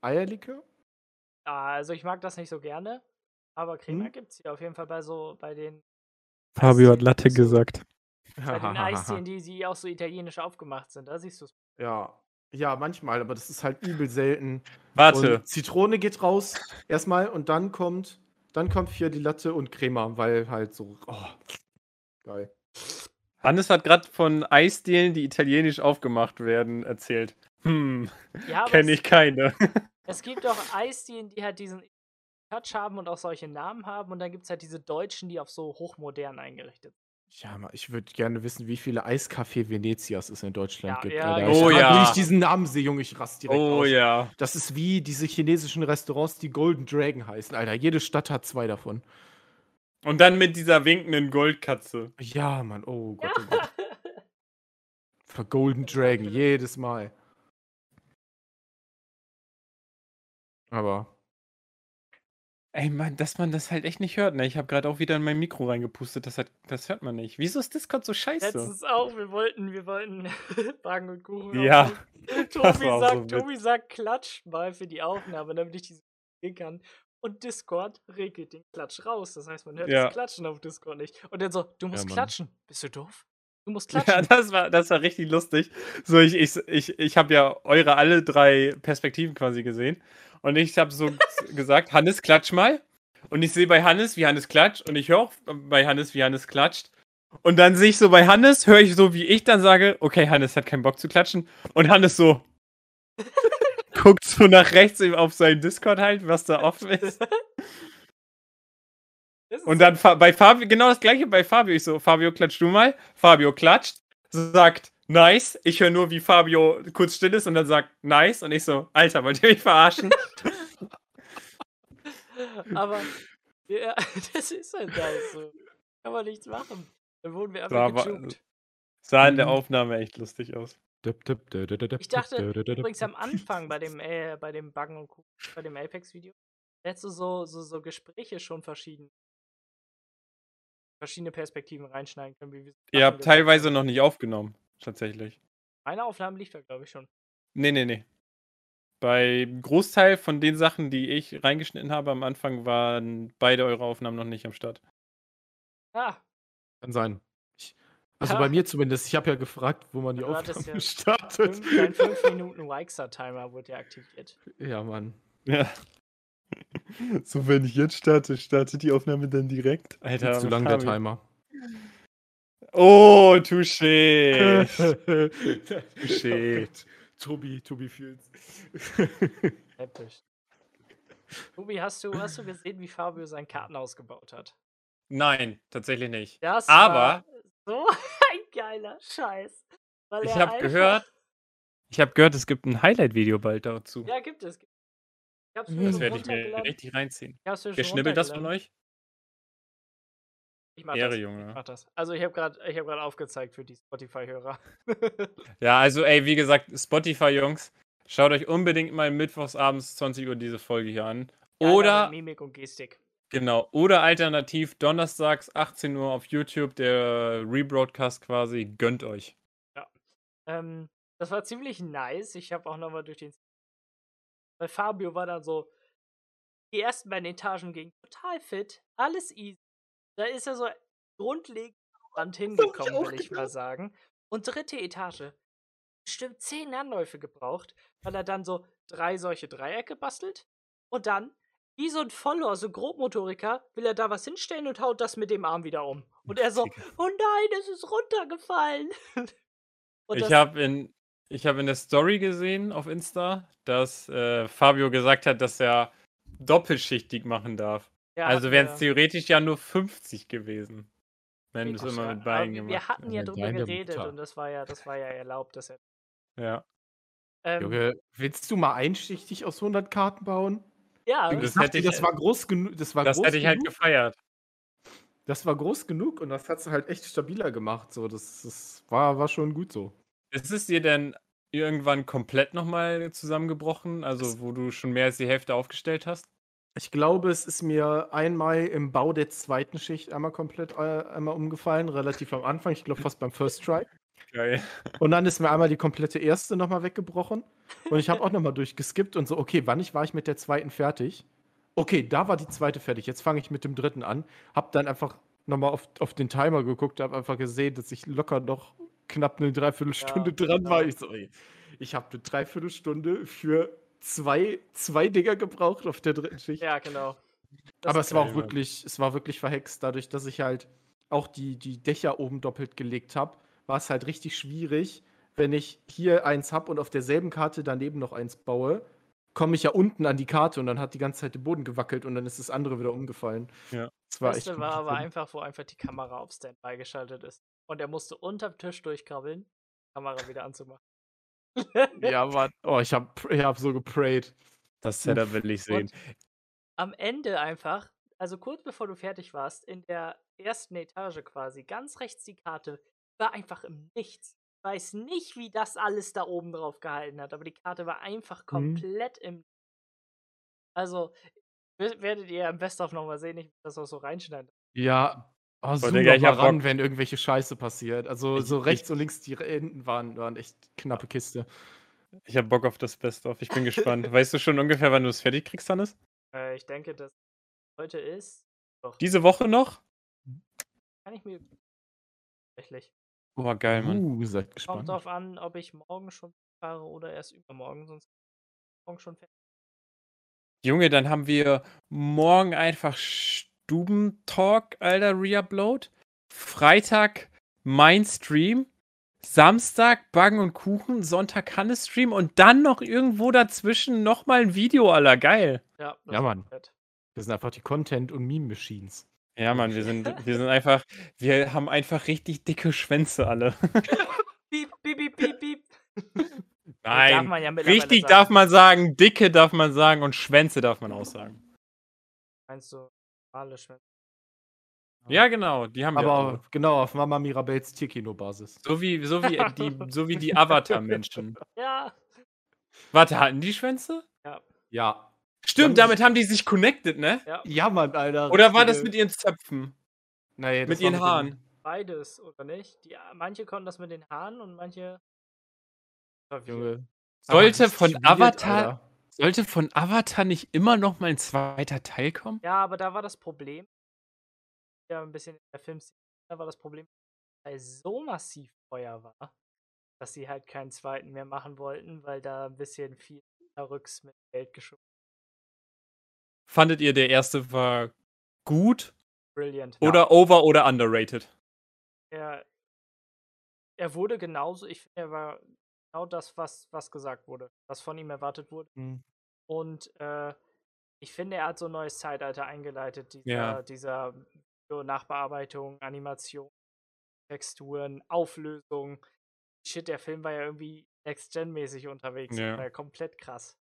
[SPEAKER 2] Eierlikör?
[SPEAKER 1] Ja, also ich mag das nicht so gerne. Aber Crema
[SPEAKER 2] Hm?
[SPEAKER 1] gibt's hier auf jeden Fall bei so bei den
[SPEAKER 3] Fabio hat Latte
[SPEAKER 1] so-
[SPEAKER 3] gesagt.
[SPEAKER 1] Bei den Eisdielen, die, die auch so italienisch aufgemacht sind. Da siehst du es.
[SPEAKER 2] ja. Ja, manchmal, aber das ist halt übel selten.
[SPEAKER 3] Warte.
[SPEAKER 2] Und Zitrone geht raus erstmal und dann kommt, dann kommt Fior di Latte und Crema, weil halt so, oh, geil.
[SPEAKER 3] Hannes hat gerade von Eisdielen, die italienisch aufgemacht werden, erzählt. Hm,
[SPEAKER 1] Ja,
[SPEAKER 3] kenne ich keine.
[SPEAKER 1] es gibt auch Eisdielen, die halt diesen Touch haben und auch solche Namen haben. Und dann gibt es halt diese Deutschen, die auf so hochmodern eingerichtet sind.
[SPEAKER 2] Ja, ich würde gerne wissen, wie viele Eiscafé Venezias es in Deutschland
[SPEAKER 1] Ja,
[SPEAKER 2] gibt.
[SPEAKER 1] ja,
[SPEAKER 2] Alter.
[SPEAKER 1] ja.
[SPEAKER 2] Ich,
[SPEAKER 3] Oh
[SPEAKER 2] Wenn
[SPEAKER 3] ja.
[SPEAKER 2] ich diesen Namen sehe, Junge, ich rast direkt
[SPEAKER 3] Oh
[SPEAKER 2] aus.
[SPEAKER 3] ja.
[SPEAKER 2] Das ist wie diese chinesischen Restaurants, die Golden Dragon heißen, Alter. Jede Stadt hat zwei davon.
[SPEAKER 3] Und dann mit dieser winkenden Goldkatze.
[SPEAKER 2] Ja, Mann, oh Gott, oh Gott. Für Golden Dragon, jedes Mal. Aber,
[SPEAKER 3] Ey, Mann, dass man das halt echt nicht hört, ne? Ich habe gerade auch wieder in mein Mikro reingepustet, das, hat, das hört man nicht. Wieso ist Discord so scheiße?
[SPEAKER 1] Letztens auch, wir wollten, wir wollten Backen und Kuchen.
[SPEAKER 3] Ja,
[SPEAKER 1] Tobi sagt,
[SPEAKER 3] so.
[SPEAKER 1] Tobi sagt, klatsch mal für die Aufnahme, damit ich diese sehen kann. und Discord regelt den Klatsch raus. Das heißt, man hört
[SPEAKER 3] Ja.
[SPEAKER 1] das Klatschen auf Discord nicht. Und dann so, du musst
[SPEAKER 2] Mann.
[SPEAKER 1] klatschen. Bist du doof? Du musst
[SPEAKER 3] Ja,
[SPEAKER 1] klatschen.
[SPEAKER 3] das war, das war richtig lustig. So, ich, ich, ich, ich habe ja eure alle drei Perspektiven quasi gesehen. Und ich habe so gesagt, Hannes, klatsch mal. Und ich sehe bei Hannes, wie Hannes klatscht. Und ich höre auch bei Hannes, wie Hannes klatscht. Und dann sehe ich so bei Hannes, höre ich so, wie ich dann sage, okay, Hannes hat keinen Bock zu klatschen. Und Hannes so guckt so nach rechts auf seinen Discord halt, was da offen ist. Und dann bei Fabio, genau das gleiche bei Fabio. Ich so, Fabio, klatsch du mal. Fabio klatscht, sagt nice. Ich höre nur, wie Fabio kurz still ist und dann sagt nice. Und ich so, Alter, wollt ihr mich verarschen?
[SPEAKER 1] Aber ja, das ist halt nice so. Kann man nichts machen. Dann wurden wir einfach
[SPEAKER 3] war-
[SPEAKER 1] gejuckt.
[SPEAKER 3] Sah in der
[SPEAKER 2] Mhm.
[SPEAKER 3] Aufnahme echt lustig aus.
[SPEAKER 1] Ich dachte übrigens am Anfang bei dem, äh, bei dem Buggen und Kuchen, bei dem Apex-Video, da hättest du so, so, so Gespräche schon verschieden verschiedene Perspektiven reinschneiden können. Wie wir
[SPEAKER 3] Ihr habt teilweise noch nicht aufgenommen, tatsächlich.
[SPEAKER 1] Meine Aufnahmen lief da, glaube ich, schon.
[SPEAKER 3] Nee, nee, nee. Bei Großteil von den Sachen, die ich reingeschnitten habe am Anfang, waren beide eure Aufnahmen noch nicht am Start.
[SPEAKER 1] Ah,
[SPEAKER 2] Kann sein. Ich, also
[SPEAKER 1] Ja.
[SPEAKER 2] bei mir zumindest. Ich habe ja gefragt, wo man die
[SPEAKER 1] Du hattest
[SPEAKER 2] Aufnahme
[SPEAKER 1] ja
[SPEAKER 2] startet.
[SPEAKER 1] fünf, dein 5 Minuten Wixer-Timer wurde ja aktiviert.
[SPEAKER 2] Ja, Mann.
[SPEAKER 3] Ja. So, wenn ich jetzt starte, startet die Aufnahme dann direkt. Alter,
[SPEAKER 2] zu lang der. Timer.
[SPEAKER 3] Oh, touché.
[SPEAKER 2] Shit. Tobi, Tobi fühlt's.
[SPEAKER 1] Episch. Tobi, hast du, hast du gesehen, wie Fabio sein Kartenhaus gebaut hat?
[SPEAKER 3] Nein, tatsächlich nicht.
[SPEAKER 1] Das
[SPEAKER 3] Aber-
[SPEAKER 1] war so ein geiler Scheiß. Weil
[SPEAKER 3] Ich habe gehört, ich habe gehört, es gibt ein Highlight-Video bald dazu.
[SPEAKER 1] Ja, gibt es. Ich hab's mir
[SPEAKER 3] das werde ich mir richtig reinziehen. Wer schnibbelt das von euch?
[SPEAKER 1] Ich mach
[SPEAKER 3] Ehre,
[SPEAKER 1] das.
[SPEAKER 3] Junge.
[SPEAKER 1] Ich mach das. Also ich habe gerade ich hab grad aufgezeigt für die Spotify-Hörer.
[SPEAKER 3] Ja, also ey, wie gesagt, Spotify-Jungs, schaut euch unbedingt mal mittwochs abends 20 Uhr diese Folge hier an. Oder,
[SPEAKER 1] Mimik und Gestik.
[SPEAKER 3] genau, oder alternativ donnerstags 18 Uhr auf YouTube, der Rebroadcast quasi, gönnt euch.
[SPEAKER 1] Ähm, das war ziemlich nice. Ich habe auch nochmal durch den. Weil Fabio war dann so. Die ersten beiden Etagen gingen total fit. Alles easy. Da ist er so grundlegend Rand hingekommen, will ich mal sagen. Und dritte Etage. Bestimmt zehn Anläufe gebraucht, weil er dann so drei solche Dreiecke bastelt. Und dann, wie so ein Follower, so Grobmotoriker, will er da was hinstellen und haut das mit dem Arm wieder um. Und er so, oh nein, es ist runtergefallen.
[SPEAKER 3] Ich habe in, ich hab in der Story gesehen auf Insta, dass äh, Fabio gesagt hat, dass er doppelschichtig machen darf.
[SPEAKER 1] Ja,
[SPEAKER 3] also wären es theoretisch ja nur 50 gewesen. Wenn du es immer
[SPEAKER 1] ja,
[SPEAKER 3] mit Beinen
[SPEAKER 1] wir,
[SPEAKER 3] gemacht
[SPEAKER 1] wir hatten ja drüber geredet
[SPEAKER 2] Mutter.
[SPEAKER 1] und das war ja, das war ja erlaubt, dass er.
[SPEAKER 3] Ja.
[SPEAKER 1] Ähm,
[SPEAKER 2] Junge, willst du mal einschichtig aus 100 Karten bauen?
[SPEAKER 1] ja,
[SPEAKER 3] Das hätte ich-
[SPEAKER 2] das war groß genug. Das war
[SPEAKER 3] Das
[SPEAKER 2] groß
[SPEAKER 3] hätte ich halt
[SPEAKER 2] genug.
[SPEAKER 3] gefeiert.
[SPEAKER 2] Das war groß genug und das hat sie halt echt stabiler gemacht. So, das, das war, war schon gut so.
[SPEAKER 3] Ist es dir denn irgendwann komplett nochmal zusammengebrochen? Also, wo du schon mehr als die Hälfte aufgestellt hast?
[SPEAKER 2] Ich glaube, es ist mir einmal im Bau der zweiten Schicht einmal komplett äh, einmal umgefallen, relativ am Anfang. Ich glaube fast beim First Try.
[SPEAKER 3] Geil.
[SPEAKER 2] Und dann ist mir einmal die komplette erste nochmal weggebrochen. Und ich habe auch nochmal durchgeskippt und so, okay, wann ich war ich mit der zweiten fertig? Okay, da war die zweite fertig. Jetzt fange ich mit dem dritten an. Hab dann einfach nochmal auf, auf den Timer geguckt, habe einfach gesehen, dass ich locker noch knapp eine Dreiviertelstunde
[SPEAKER 1] Ja,
[SPEAKER 2] dran
[SPEAKER 1] genau.
[SPEAKER 2] war. Ich so, ey, ich habe eine Dreiviertelstunde für zwei, zwei Dinger gebraucht auf der dritten Schicht.
[SPEAKER 1] ja, genau. Das
[SPEAKER 2] Aber es war auch
[SPEAKER 3] Mann.
[SPEAKER 2] wirklich, es war wirklich verhext, dadurch, dass ich halt auch die, die Dächer oben doppelt gelegt habe, war es halt richtig schwierig, wenn ich hier eins habe und auf derselben Karte daneben noch eins baue, komme ich ja unten an die Karte und dann hat die ganze Zeit der Boden gewackelt und dann ist das andere wieder umgefallen.
[SPEAKER 3] Ja.
[SPEAKER 2] Das war
[SPEAKER 1] Das. Beste war aber
[SPEAKER 2] schlimm.
[SPEAKER 1] einfach, wo einfach die Kamera auf Standby geschaltet ist. Und er musste unterm Tisch durchkrabbeln, die Kamera wieder anzumachen.
[SPEAKER 2] Ja, aber oh, ich habe ich hab so geprayt.
[SPEAKER 3] Das Setup will ich sehen.
[SPEAKER 1] Am Ende einfach, also kurz bevor du fertig warst, in der ersten Etage quasi, ganz rechts die Karte, war einfach im Nichts. Ich weiß nicht, wie das alles da oben drauf gehalten hat, aber die Karte war einfach komplett im. Also, wer- werdet ihr am Best of nochmal sehen, ich will das auch so reinschneiden.
[SPEAKER 2] Ja, oh, zoom
[SPEAKER 3] Digga, ich
[SPEAKER 2] mal
[SPEAKER 3] hab
[SPEAKER 2] ran,
[SPEAKER 3] Bock.
[SPEAKER 2] wenn irgendwelche Scheiße passiert. Also
[SPEAKER 3] Ich-
[SPEAKER 2] so
[SPEAKER 3] ich-
[SPEAKER 2] rechts und links die Enden waren, waren echt knappe Kiste.
[SPEAKER 3] Ich habe Bock auf das Best-of. Ich bin gespannt. weißt du schon ungefähr, wann du es fertig kriegst, Hannes?
[SPEAKER 1] Äh, ich denke, dass heute ist. Doch,
[SPEAKER 3] Diese Woche noch?
[SPEAKER 1] kann ich mir. Tatsächlich.
[SPEAKER 3] Boah, geil, Mann.
[SPEAKER 2] Uh, seid
[SPEAKER 1] Kommt
[SPEAKER 2] gespannt.
[SPEAKER 1] drauf an, ob ich morgen schon fahre oder erst übermorgen, sonst morgen schon fertig.
[SPEAKER 3] Junge, dann haben wir morgen einfach Stubentalk, Alter, Reupload. Freitag mein Stream. Samstag Buggen und Kuchen. Sonntag Hannes Stream. Und dann noch irgendwo dazwischen nochmal ein Video, aller Geil.
[SPEAKER 1] Ja,
[SPEAKER 2] Ja, Mann.
[SPEAKER 1] fett.
[SPEAKER 2] Das sind einfach die Content- und Meme-Machines.
[SPEAKER 3] Ja, Mann, wir sind, wir sind einfach, wir haben einfach richtig dicke Schwänze alle.
[SPEAKER 1] Piep, piep, piep, piep, piep. darf
[SPEAKER 3] Nein,
[SPEAKER 1] man ja
[SPEAKER 3] richtig
[SPEAKER 1] sagen.
[SPEAKER 3] darf man sagen, dicke darf man sagen und Schwänze darf man auch sagen.
[SPEAKER 1] Meinst du?
[SPEAKER 3] Ja, genau, die haben wir.
[SPEAKER 2] Aber
[SPEAKER 3] alle.
[SPEAKER 2] genau, auf Mama Mirabels Tierkino-Basis.
[SPEAKER 3] So wie, so wie äh, die, so wie die Avatar-Menschen.
[SPEAKER 1] Ja.
[SPEAKER 3] Warte, hatten die Schwänze?
[SPEAKER 2] Ja.
[SPEAKER 3] Stimmt,
[SPEAKER 2] Ja,
[SPEAKER 3] damit haben die sich connected, ne?
[SPEAKER 1] Ja,
[SPEAKER 2] Ja, Mann, Alter.
[SPEAKER 3] Oder war das mit ihren Zöpfen?
[SPEAKER 2] Nee, das
[SPEAKER 3] mit ihren Haaren?
[SPEAKER 1] beides, oder nicht? Die, manche konnten das mit den Haaren und manche.
[SPEAKER 2] Junge.
[SPEAKER 3] Sollte von Avatar-
[SPEAKER 2] Alter.
[SPEAKER 3] Sollte von Avatar nicht immer noch mal ein zweiter Teil kommen?
[SPEAKER 1] Ja, aber da war das Problem. Ja, ein bisschen in der Filmszene. Da war das Problem, weil so massiv teuer war, dass sie halt keinen zweiten mehr machen wollten, weil da ein bisschen viel Rücks mit Geld geschoben.
[SPEAKER 3] Fandet ihr, der erste war gut
[SPEAKER 1] Brilliant.
[SPEAKER 3] oder over oder underrated?
[SPEAKER 1] Er, er wurde genauso, ich finde, er war genau das, was, was gesagt wurde, was von ihm erwartet wurde.
[SPEAKER 2] Hm.
[SPEAKER 1] Und äh, ich finde, er hat so ein neues Zeitalter eingeleitet, dieser,
[SPEAKER 3] Ja.
[SPEAKER 1] dieser Nachbearbeitung, Animation, Texturen, Auflösung. Shit, der Film war ja irgendwie Next-Gen-mäßig unterwegs.
[SPEAKER 3] Ja.
[SPEAKER 1] Ja komplett krass.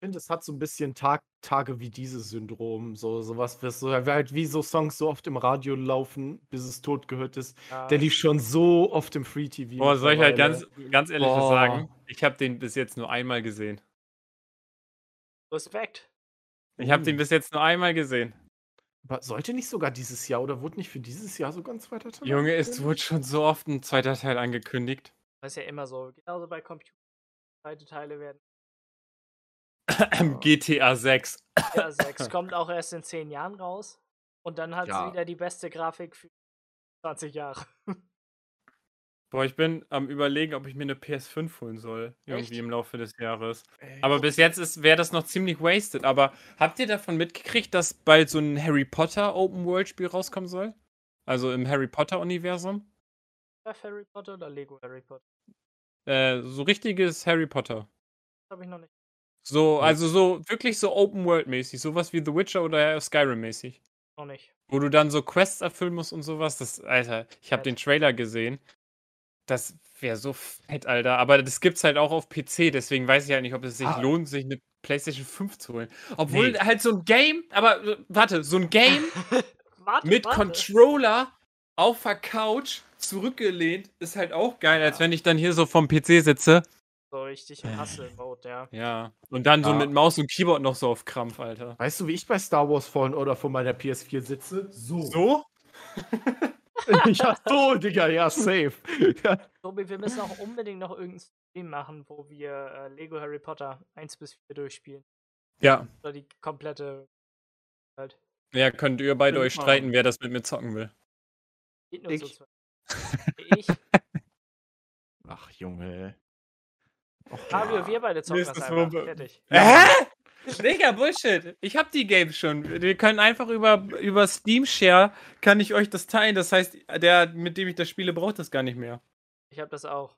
[SPEAKER 2] Ich finde, es hat so ein bisschen Tag, Tage wie dieses Syndrom. So, sowas, was so, halt wie so Songs so oft im Radio laufen, bis es tot gehört ist.
[SPEAKER 1] Ja,
[SPEAKER 2] Der lief schon so oft im Free TV.
[SPEAKER 3] Boah, soll ich halt ganz, ganz ehrlich was
[SPEAKER 2] Boah.
[SPEAKER 3] sagen? Ich habe den bis jetzt nur einmal gesehen.
[SPEAKER 1] Respekt.
[SPEAKER 3] Ich habe
[SPEAKER 2] Uh.
[SPEAKER 3] den bis jetzt nur einmal gesehen.
[SPEAKER 2] Aber sollte nicht sogar dieses Jahr oder wurde nicht für dieses Jahr sogar ein zweiter Teil?
[SPEAKER 3] Junge, es wurde schon so oft ein zweiter Teil angekündigt.
[SPEAKER 1] Das ist ja immer so. Genauso bei Computer. Zweite Teile werden.
[SPEAKER 3] GTA 6.
[SPEAKER 1] Ja, 6 kommt auch erst in 10 Jahren raus. Und dann hat
[SPEAKER 2] Ja.
[SPEAKER 1] sie wieder die beste Grafik für 20 Jahre.
[SPEAKER 3] Boah, ich bin am überlegen, ob ich mir eine PS5 holen soll. Irgendwie
[SPEAKER 1] Echt?
[SPEAKER 3] im Laufe des Jahres.
[SPEAKER 2] Ey,
[SPEAKER 3] Aber bis jetzt wäre das noch ziemlich wasted. Aber habt ihr davon mitgekriegt, dass bald so ein Harry Potter Open World Spiel rauskommen soll? Also im Harry Potter Universum?
[SPEAKER 1] Harry Potter oder Lego Harry Potter?
[SPEAKER 3] Äh, so richtiges Harry Potter.
[SPEAKER 1] Das habe ich noch nicht.
[SPEAKER 3] So, also so wirklich so Open World mäßig, sowas wie The Witcher oder Skyrim mäßig.
[SPEAKER 1] Noch nicht.
[SPEAKER 3] Wo du dann so Quests erfüllen musst und sowas. Das, Alter, ich habe den Trailer gesehen. Das wäre so fett, Alter. Aber das gibt's halt auch auf PC, deswegen weiß ich halt nicht, ob es sich
[SPEAKER 2] Ah.
[SPEAKER 3] lohnt, sich eine PlayStation 5 zu holen. Obwohl
[SPEAKER 2] Nee.
[SPEAKER 3] halt so ein Game, aber äh, warte, so ein Game
[SPEAKER 1] warte,
[SPEAKER 3] mit
[SPEAKER 1] warte.
[SPEAKER 3] Controller auf der Couch zurückgelehnt ist halt auch geil, als
[SPEAKER 1] Ja.
[SPEAKER 3] wenn ich dann hier so vom PC sitze.
[SPEAKER 1] So richtig Hustle-Mode, ja.
[SPEAKER 3] Ja. Und dann so
[SPEAKER 2] Ja.
[SPEAKER 3] mit Maus und Keyboard noch so auf Krampf, Alter.
[SPEAKER 2] Weißt du, wie ich bei Star Wars Fallen Order vor meiner PS4 sitze? So.
[SPEAKER 3] So?
[SPEAKER 2] ja, so, Digga, ja, safe. ja.
[SPEAKER 1] Tobi, wir müssen auch unbedingt noch irgendeinen Stream machen, wo wir äh, Lego Harry Potter 1 bis 4 durchspielen.
[SPEAKER 3] Ja.
[SPEAKER 1] Oder die komplette halt.
[SPEAKER 3] Ja, könnt ihr beide euch
[SPEAKER 2] mal.
[SPEAKER 3] streiten, wer das mit mir zocken will.
[SPEAKER 1] Geht nur
[SPEAKER 2] Ich.
[SPEAKER 1] zweit. Ich,
[SPEAKER 2] Ach, Junge. Och,
[SPEAKER 1] Fabio, wir beide zocken
[SPEAKER 3] Nächstes
[SPEAKER 1] das einfach.
[SPEAKER 3] Mal-
[SPEAKER 1] Fertig.
[SPEAKER 3] Hä? Digga, Bullshit. Ich hab die Games schon. Wir können einfach über, über Steam Share, kann ich euch das teilen. Das heißt, der, mit dem ich das spiele, braucht das gar nicht mehr.
[SPEAKER 1] Ich habe das auch.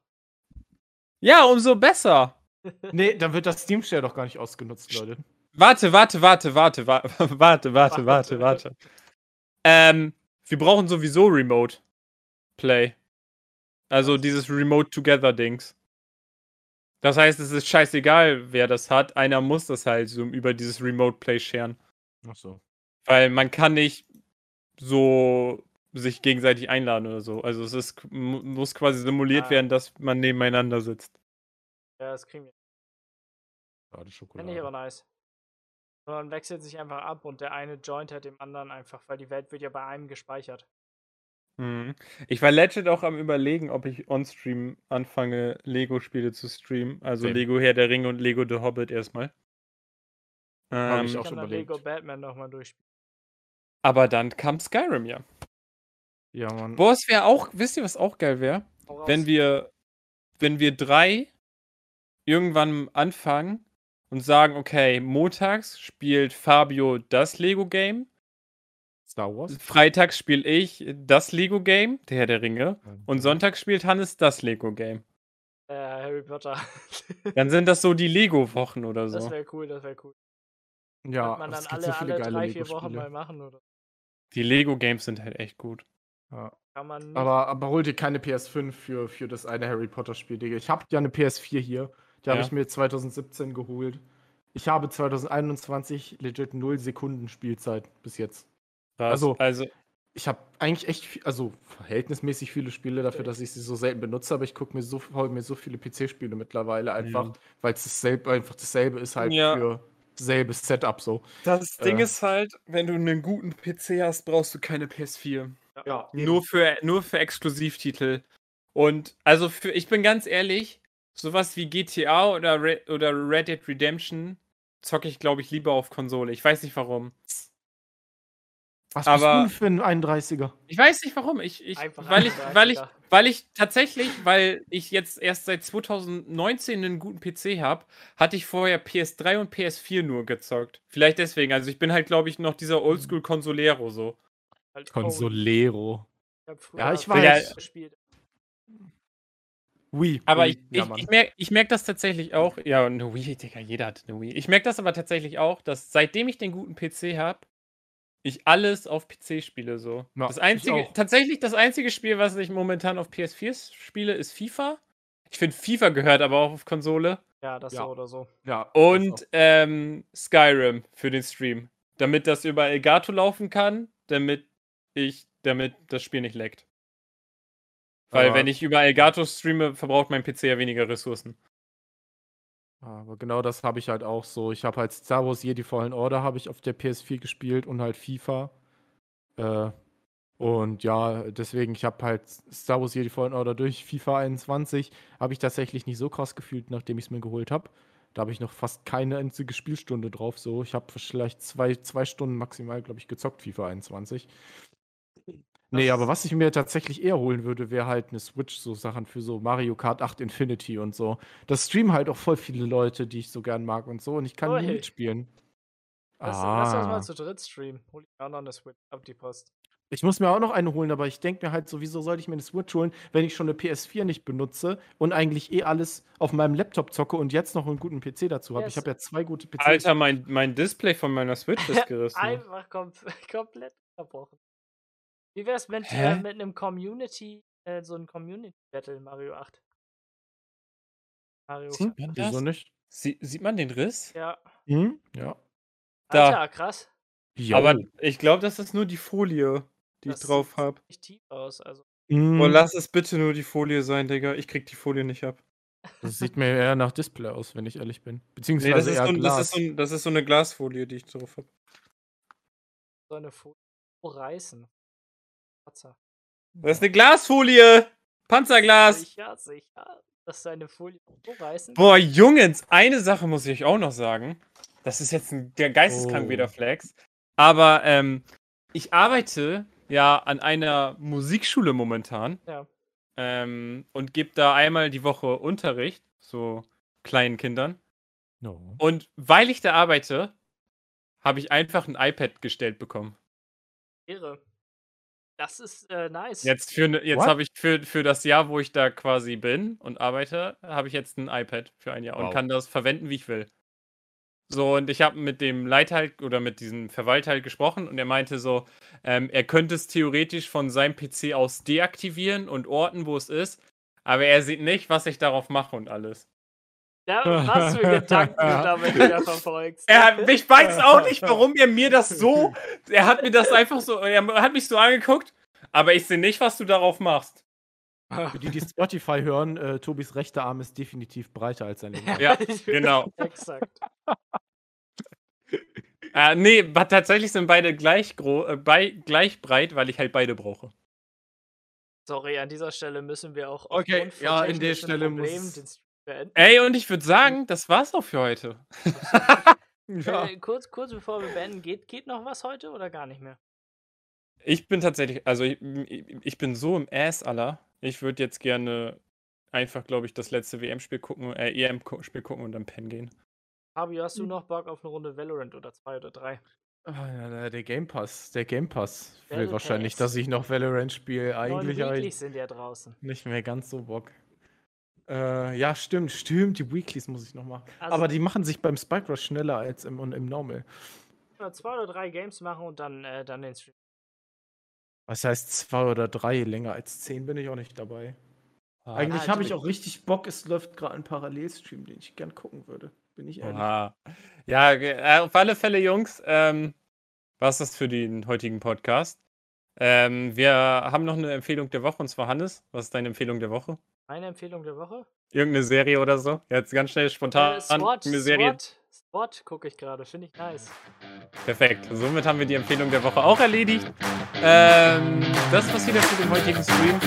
[SPEAKER 3] Ja, umso besser.
[SPEAKER 2] Nee, dann wird das Steam Share doch gar nicht ausgenutzt, Leute.
[SPEAKER 3] Warte, warte, warte, warte, wa- warte, warte, warte, warte. Ähm, wir brauchen sowieso Remote Play. Also dieses Remote Together Dings. Das heißt, es ist scheißegal, wer das hat. Einer muss das halt so über dieses Remote Play sharen.
[SPEAKER 2] Ach so.
[SPEAKER 3] Weil man kann nicht so sich gegenseitig einladen oder so. Also es ist, mu- muss quasi simuliert
[SPEAKER 1] Ah.
[SPEAKER 3] werden, dass man nebeneinander sitzt.
[SPEAKER 1] Ja, das kriegen wir.
[SPEAKER 2] Schade
[SPEAKER 1] Finde ich aber
[SPEAKER 2] Schokolade.
[SPEAKER 1] nice. Man wechselt sich einfach ab und der eine joint halt dem anderen einfach, weil die Welt wird ja bei einem gespeichert.
[SPEAKER 3] Mhm. Ich war legit auch am überlegen, ob ich on-stream anfange, Lego-Spiele zu streamen. Also
[SPEAKER 2] Same.
[SPEAKER 3] Lego Herr der Ringe und Lego The Hobbit erstmal.
[SPEAKER 2] Hab
[SPEAKER 3] Ähm,
[SPEAKER 2] ich auch
[SPEAKER 1] kann
[SPEAKER 2] schon überlegt.
[SPEAKER 1] Lego Batman nochmal durchspielen.
[SPEAKER 3] aber dann kam Skyrim ja.
[SPEAKER 2] Ja, Mann.
[SPEAKER 3] Boah, es wäre auch, wisst ihr, was auch geil wäre? Wenn wir, wenn wir drei irgendwann anfangen und sagen, okay, montags spielt Fabio das Lego-Game,
[SPEAKER 2] Star Wars?
[SPEAKER 3] freitags spiele ich das Lego-Game, der Herr der Ringe, und sonntags spielt Hannes das Lego-Game.
[SPEAKER 1] äh, Harry Potter.
[SPEAKER 3] Dann sind das so die Lego-Wochen oder
[SPEAKER 1] das
[SPEAKER 3] so.
[SPEAKER 1] wäre cool, das wäre cool.
[SPEAKER 2] Ja,
[SPEAKER 1] Könnte man dann alle,
[SPEAKER 2] so viele
[SPEAKER 1] alle
[SPEAKER 2] geile
[SPEAKER 1] drei, vier Wochen mal machen, oder?
[SPEAKER 3] Die Lego-Games sind halt echt gut.
[SPEAKER 2] Ja.
[SPEAKER 1] Kann.
[SPEAKER 2] Aber, aber hol dir keine PS5 für, für das eine Harry Potter-Spiel, Digga. Ich habe ja eine PS4 hier. Die habe
[SPEAKER 3] Ja.
[SPEAKER 2] ich mir 2017 geholt. Ich habe 2021 legit 0 Sekunden Spielzeit bis jetzt.
[SPEAKER 3] Krass.
[SPEAKER 2] Also-
[SPEAKER 3] also
[SPEAKER 2] Ich habe eigentlich echt, viel, also verhältnismäßig viele Spiele dafür, dass ich sie so selten benutze, aber ich gucke mir so, hol mir so viele PC-Spiele mittlerweile einfach,
[SPEAKER 3] Ja.
[SPEAKER 2] weil es dasselbe, einfach dasselbe ist halt
[SPEAKER 3] Ja.
[SPEAKER 2] für selbes Setup so.
[SPEAKER 3] das
[SPEAKER 2] Ding
[SPEAKER 3] ist halt, wenn du einen guten PC hast, brauchst du keine PS4.
[SPEAKER 2] Ja,
[SPEAKER 3] Nur für, nur für Exklusivtitel. Und also für, ich bin ganz ehrlich, sowas wie GTA oder, Re oder Red Dead Redemption zocke ich, glaube ich, lieber auf Konsole. Ich weiß nicht warum.
[SPEAKER 2] Was
[SPEAKER 3] aber-
[SPEAKER 2] bist du denn für ein 31er?
[SPEAKER 3] Ich weiß nicht warum. Ich, ich,
[SPEAKER 1] Einfach
[SPEAKER 3] weil, ich, weil, ich, weil ich tatsächlich, weil ich jetzt erst seit 2019 einen guten PC habe, hatte ich vorher PS3 und PS4 nur gezockt. Vielleicht deswegen. Also ich bin halt, glaube ich, noch dieser Oldschool-Consolero so.
[SPEAKER 1] Halt
[SPEAKER 2] Consolero.
[SPEAKER 1] Ich hab früher
[SPEAKER 2] Ja, ich
[SPEAKER 3] weiß.
[SPEAKER 1] gespielt.
[SPEAKER 2] Wii.
[SPEAKER 3] Aber
[SPEAKER 2] Wii,
[SPEAKER 3] ich,
[SPEAKER 2] ja,
[SPEAKER 3] ich, ich merke ich merk das tatsächlich auch. Ja, eine Wii, Digga, jeder hat eine Wii. Ich merke das aber tatsächlich auch, dass seitdem ich den guten PC habe, ich alles auf PC spiele so.
[SPEAKER 2] Ja,
[SPEAKER 3] das einzige, tatsächlich das einzige Spiel, was ich momentan auf PS4 spiele, ist FIFA. Ich finde, FIFA gehört aber auch auf Konsole.
[SPEAKER 1] Ja, das
[SPEAKER 2] Ja.
[SPEAKER 1] so oder so.
[SPEAKER 2] Ja,
[SPEAKER 3] Und ähm, Skyrim für den Stream. Damit das über Elgato laufen kann, damit ich, damit das Spiel nicht leckt. Weil
[SPEAKER 2] Aber-
[SPEAKER 3] wenn ich über Elgato streame, verbraucht mein PC ja weniger Ressourcen.
[SPEAKER 2] Aber genau das habe ich halt auch so. Ich habe halt Star Wars Jedi Fallen Order habe ich auf der PS4 gespielt und halt FIFA. Äh, und ja, deswegen, ich habe halt Star Wars Jedi Fallen Order durch FIFA 21 habe ich tatsächlich nicht so krass gefühlt, nachdem ich es mir geholt habe. Da habe ich noch fast keine einzige Spielstunde drauf. So, ich habe vielleicht zwei, zwei Stunden maximal, glaube ich, gezockt, FIFA 21. Nee, aber was ich mir tatsächlich eher holen würde, wäre halt eine Switch, so Sachen für so Mario Kart 8 Infinity und so. Das streamen halt auch voll viele Leute, die ich so gern mag und so, und ich kann
[SPEAKER 1] Oh,
[SPEAKER 2] nie
[SPEAKER 1] hey.
[SPEAKER 2] mitspielen.
[SPEAKER 1] Lass, lass uns
[SPEAKER 2] Ah.
[SPEAKER 1] mal zu dritt streamen. Hol ich auch noch eine Switch ab die Post.
[SPEAKER 2] Ich muss mir auch noch eine holen, aber ich denke mir halt so, wieso sollte ich mir eine Switch holen, wenn ich schon eine PS4 nicht benutze und eigentlich eh alles auf meinem Laptop zocke und jetzt noch einen guten PC dazu habe.
[SPEAKER 1] Yes.
[SPEAKER 2] Ich habe ja zwei gute PCs.
[SPEAKER 3] Alter, mein, mein Display von meiner Switch ist gerissen.
[SPEAKER 1] Einfach kom komplett zerbrochen. Wie wär's mit, äh, mit einem Community, äh, so ein Community Battle in Mario 8? Mario
[SPEAKER 3] Sieht man
[SPEAKER 2] Wieso
[SPEAKER 3] das?
[SPEAKER 2] nicht?
[SPEAKER 3] Sie, sieht man den Riss?
[SPEAKER 1] Ja.
[SPEAKER 2] Hm? Ja.
[SPEAKER 3] Da.
[SPEAKER 1] Alter, krass.
[SPEAKER 2] Jo.
[SPEAKER 3] Aber ich glaube, das ist nur die Folie, die
[SPEAKER 1] Das
[SPEAKER 3] ich drauf
[SPEAKER 1] sieht
[SPEAKER 3] habe.
[SPEAKER 1] Nicht tief aus. Also,
[SPEAKER 2] Hm,
[SPEAKER 3] Oh, lass es bitte nur die Folie sein, Digga. Ich krieg die Folie nicht ab.
[SPEAKER 2] das sieht mir eher nach Display aus, wenn ich ehrlich bin.
[SPEAKER 3] Nee,
[SPEAKER 2] Beziehungsweise
[SPEAKER 3] das ist,
[SPEAKER 2] eher
[SPEAKER 3] so, ein- das,
[SPEAKER 2] Glas.
[SPEAKER 3] ist so, ein- das ist so eine Glasfolie, die ich drauf habe.
[SPEAKER 1] so eine Folie reißen.
[SPEAKER 3] Das ist eine Glasfolie! Panzerglas!
[SPEAKER 1] Sicher, sicher. Dass deine Folie so reißen.
[SPEAKER 3] Boah, Jungs, eine Sache muss ich euch auch noch sagen. Das ist jetzt ein, der geisteskrank
[SPEAKER 2] Oh.
[SPEAKER 3] wieder Flex. Aber ähm, ich arbeite ja an einer Musikschule momentan
[SPEAKER 1] Ja.
[SPEAKER 3] ähm, und gebe da einmal die Woche Unterricht, so kleinen Kindern.
[SPEAKER 2] No.
[SPEAKER 3] Und weil ich da arbeite, habe ich einfach ein iPad gestellt bekommen.
[SPEAKER 1] Ehre. Das ist äh, nice.
[SPEAKER 3] Jetzt, für, ne- jetzt habe ich für, für das Jahr, wo ich da quasi bin und arbeite, habe ich jetzt ein iPad für ein Jahr und
[SPEAKER 2] Wow.
[SPEAKER 3] kann das verwenden, wie ich will. So, und ich habe mit dem Leiter halt oder mit diesem Verwalter halt gesprochen und er meinte so, ähm, er könnte es theoretisch von seinem PC aus deaktivieren und orten, wo es ist, aber er sieht nicht, was ich darauf mache und alles.
[SPEAKER 1] Ja, was für Gedanken du damit wieder verfolgst.
[SPEAKER 3] Er ich weiß auch nicht, warum er mir das so, er hat mir das einfach so, er hat mich so angeguckt, aber ich sehe nicht, was du darauf machst.
[SPEAKER 2] Für die, die Spotify hören, äh, Tobis rechter Arm ist definitiv breiter als sein linker.
[SPEAKER 3] Ja, genau.
[SPEAKER 1] Exakt.
[SPEAKER 3] Äh, nee, tatsächlich sind beide gleich, äh, bei, gleich breit, weil ich halt beide brauche.
[SPEAKER 1] Sorry, an dieser Stelle müssen wir auch
[SPEAKER 2] Okay, ja, an der Stelle muss-
[SPEAKER 1] den Stream beenden.
[SPEAKER 3] Ey, und ich würde sagen, das war's auch für heute.
[SPEAKER 2] Ja.
[SPEAKER 1] Äh, kurz, kurz bevor wir beenden, geht, geht noch was heute oder gar nicht mehr?
[SPEAKER 3] Ich bin tatsächlich, also ich, ich bin so im Ass aller. Ich würde jetzt gerne einfach, glaube ich, das letzte WM-Spiel gucken, äh, EM-Spiel gucken und dann pennen gehen.
[SPEAKER 1] Fabio, hast du noch Bock auf eine Runde Valorant oder zwei oder drei?
[SPEAKER 2] Ah, der Game Pass, der Game Pass will wahrscheinlich, dass ich noch Valorant spiele. Eigentlich habe
[SPEAKER 1] Weeklies
[SPEAKER 2] ich
[SPEAKER 1] sind ja draußen.
[SPEAKER 2] nicht mehr ganz so Bock. Äh, ja, stimmt, stimmt, die Weeklies muss ich noch machen.
[SPEAKER 1] Also-
[SPEAKER 2] Aber die machen sich beim Spike Rush schneller als im, und im Normal.
[SPEAKER 1] Zwei oder drei Games machen und dann, äh, dann den Stream.
[SPEAKER 2] Was heißt zwei oder drei? Länger als zehn bin ich auch nicht dabei. Eigentlich
[SPEAKER 1] Ah,
[SPEAKER 2] habe ich auch richtig Bock. Es läuft gerade ein Parallelstream, den ich gern gucken würde. Bin ich ehrlich.
[SPEAKER 3] Oha. Ja, äh, auf alle Fälle, Jungs, ähm, was ist das für den heutigen Podcast? Ähm, wir haben noch eine Empfehlung der Woche und zwar Hannes. Was ist deine Empfehlung der Woche?
[SPEAKER 1] Meine Empfehlung der Woche?
[SPEAKER 3] Irgendeine Serie oder so? Jetzt ganz schnell spontan.
[SPEAKER 1] Äh, SWAT,
[SPEAKER 3] eine Serie.
[SPEAKER 1] SWAT, SWAT gucke ich gerade, finde ich nice.
[SPEAKER 3] Perfekt. Somit haben wir die Empfehlung der Woche auch erledigt. Ähm, das war's wieder für den heutigen Stream.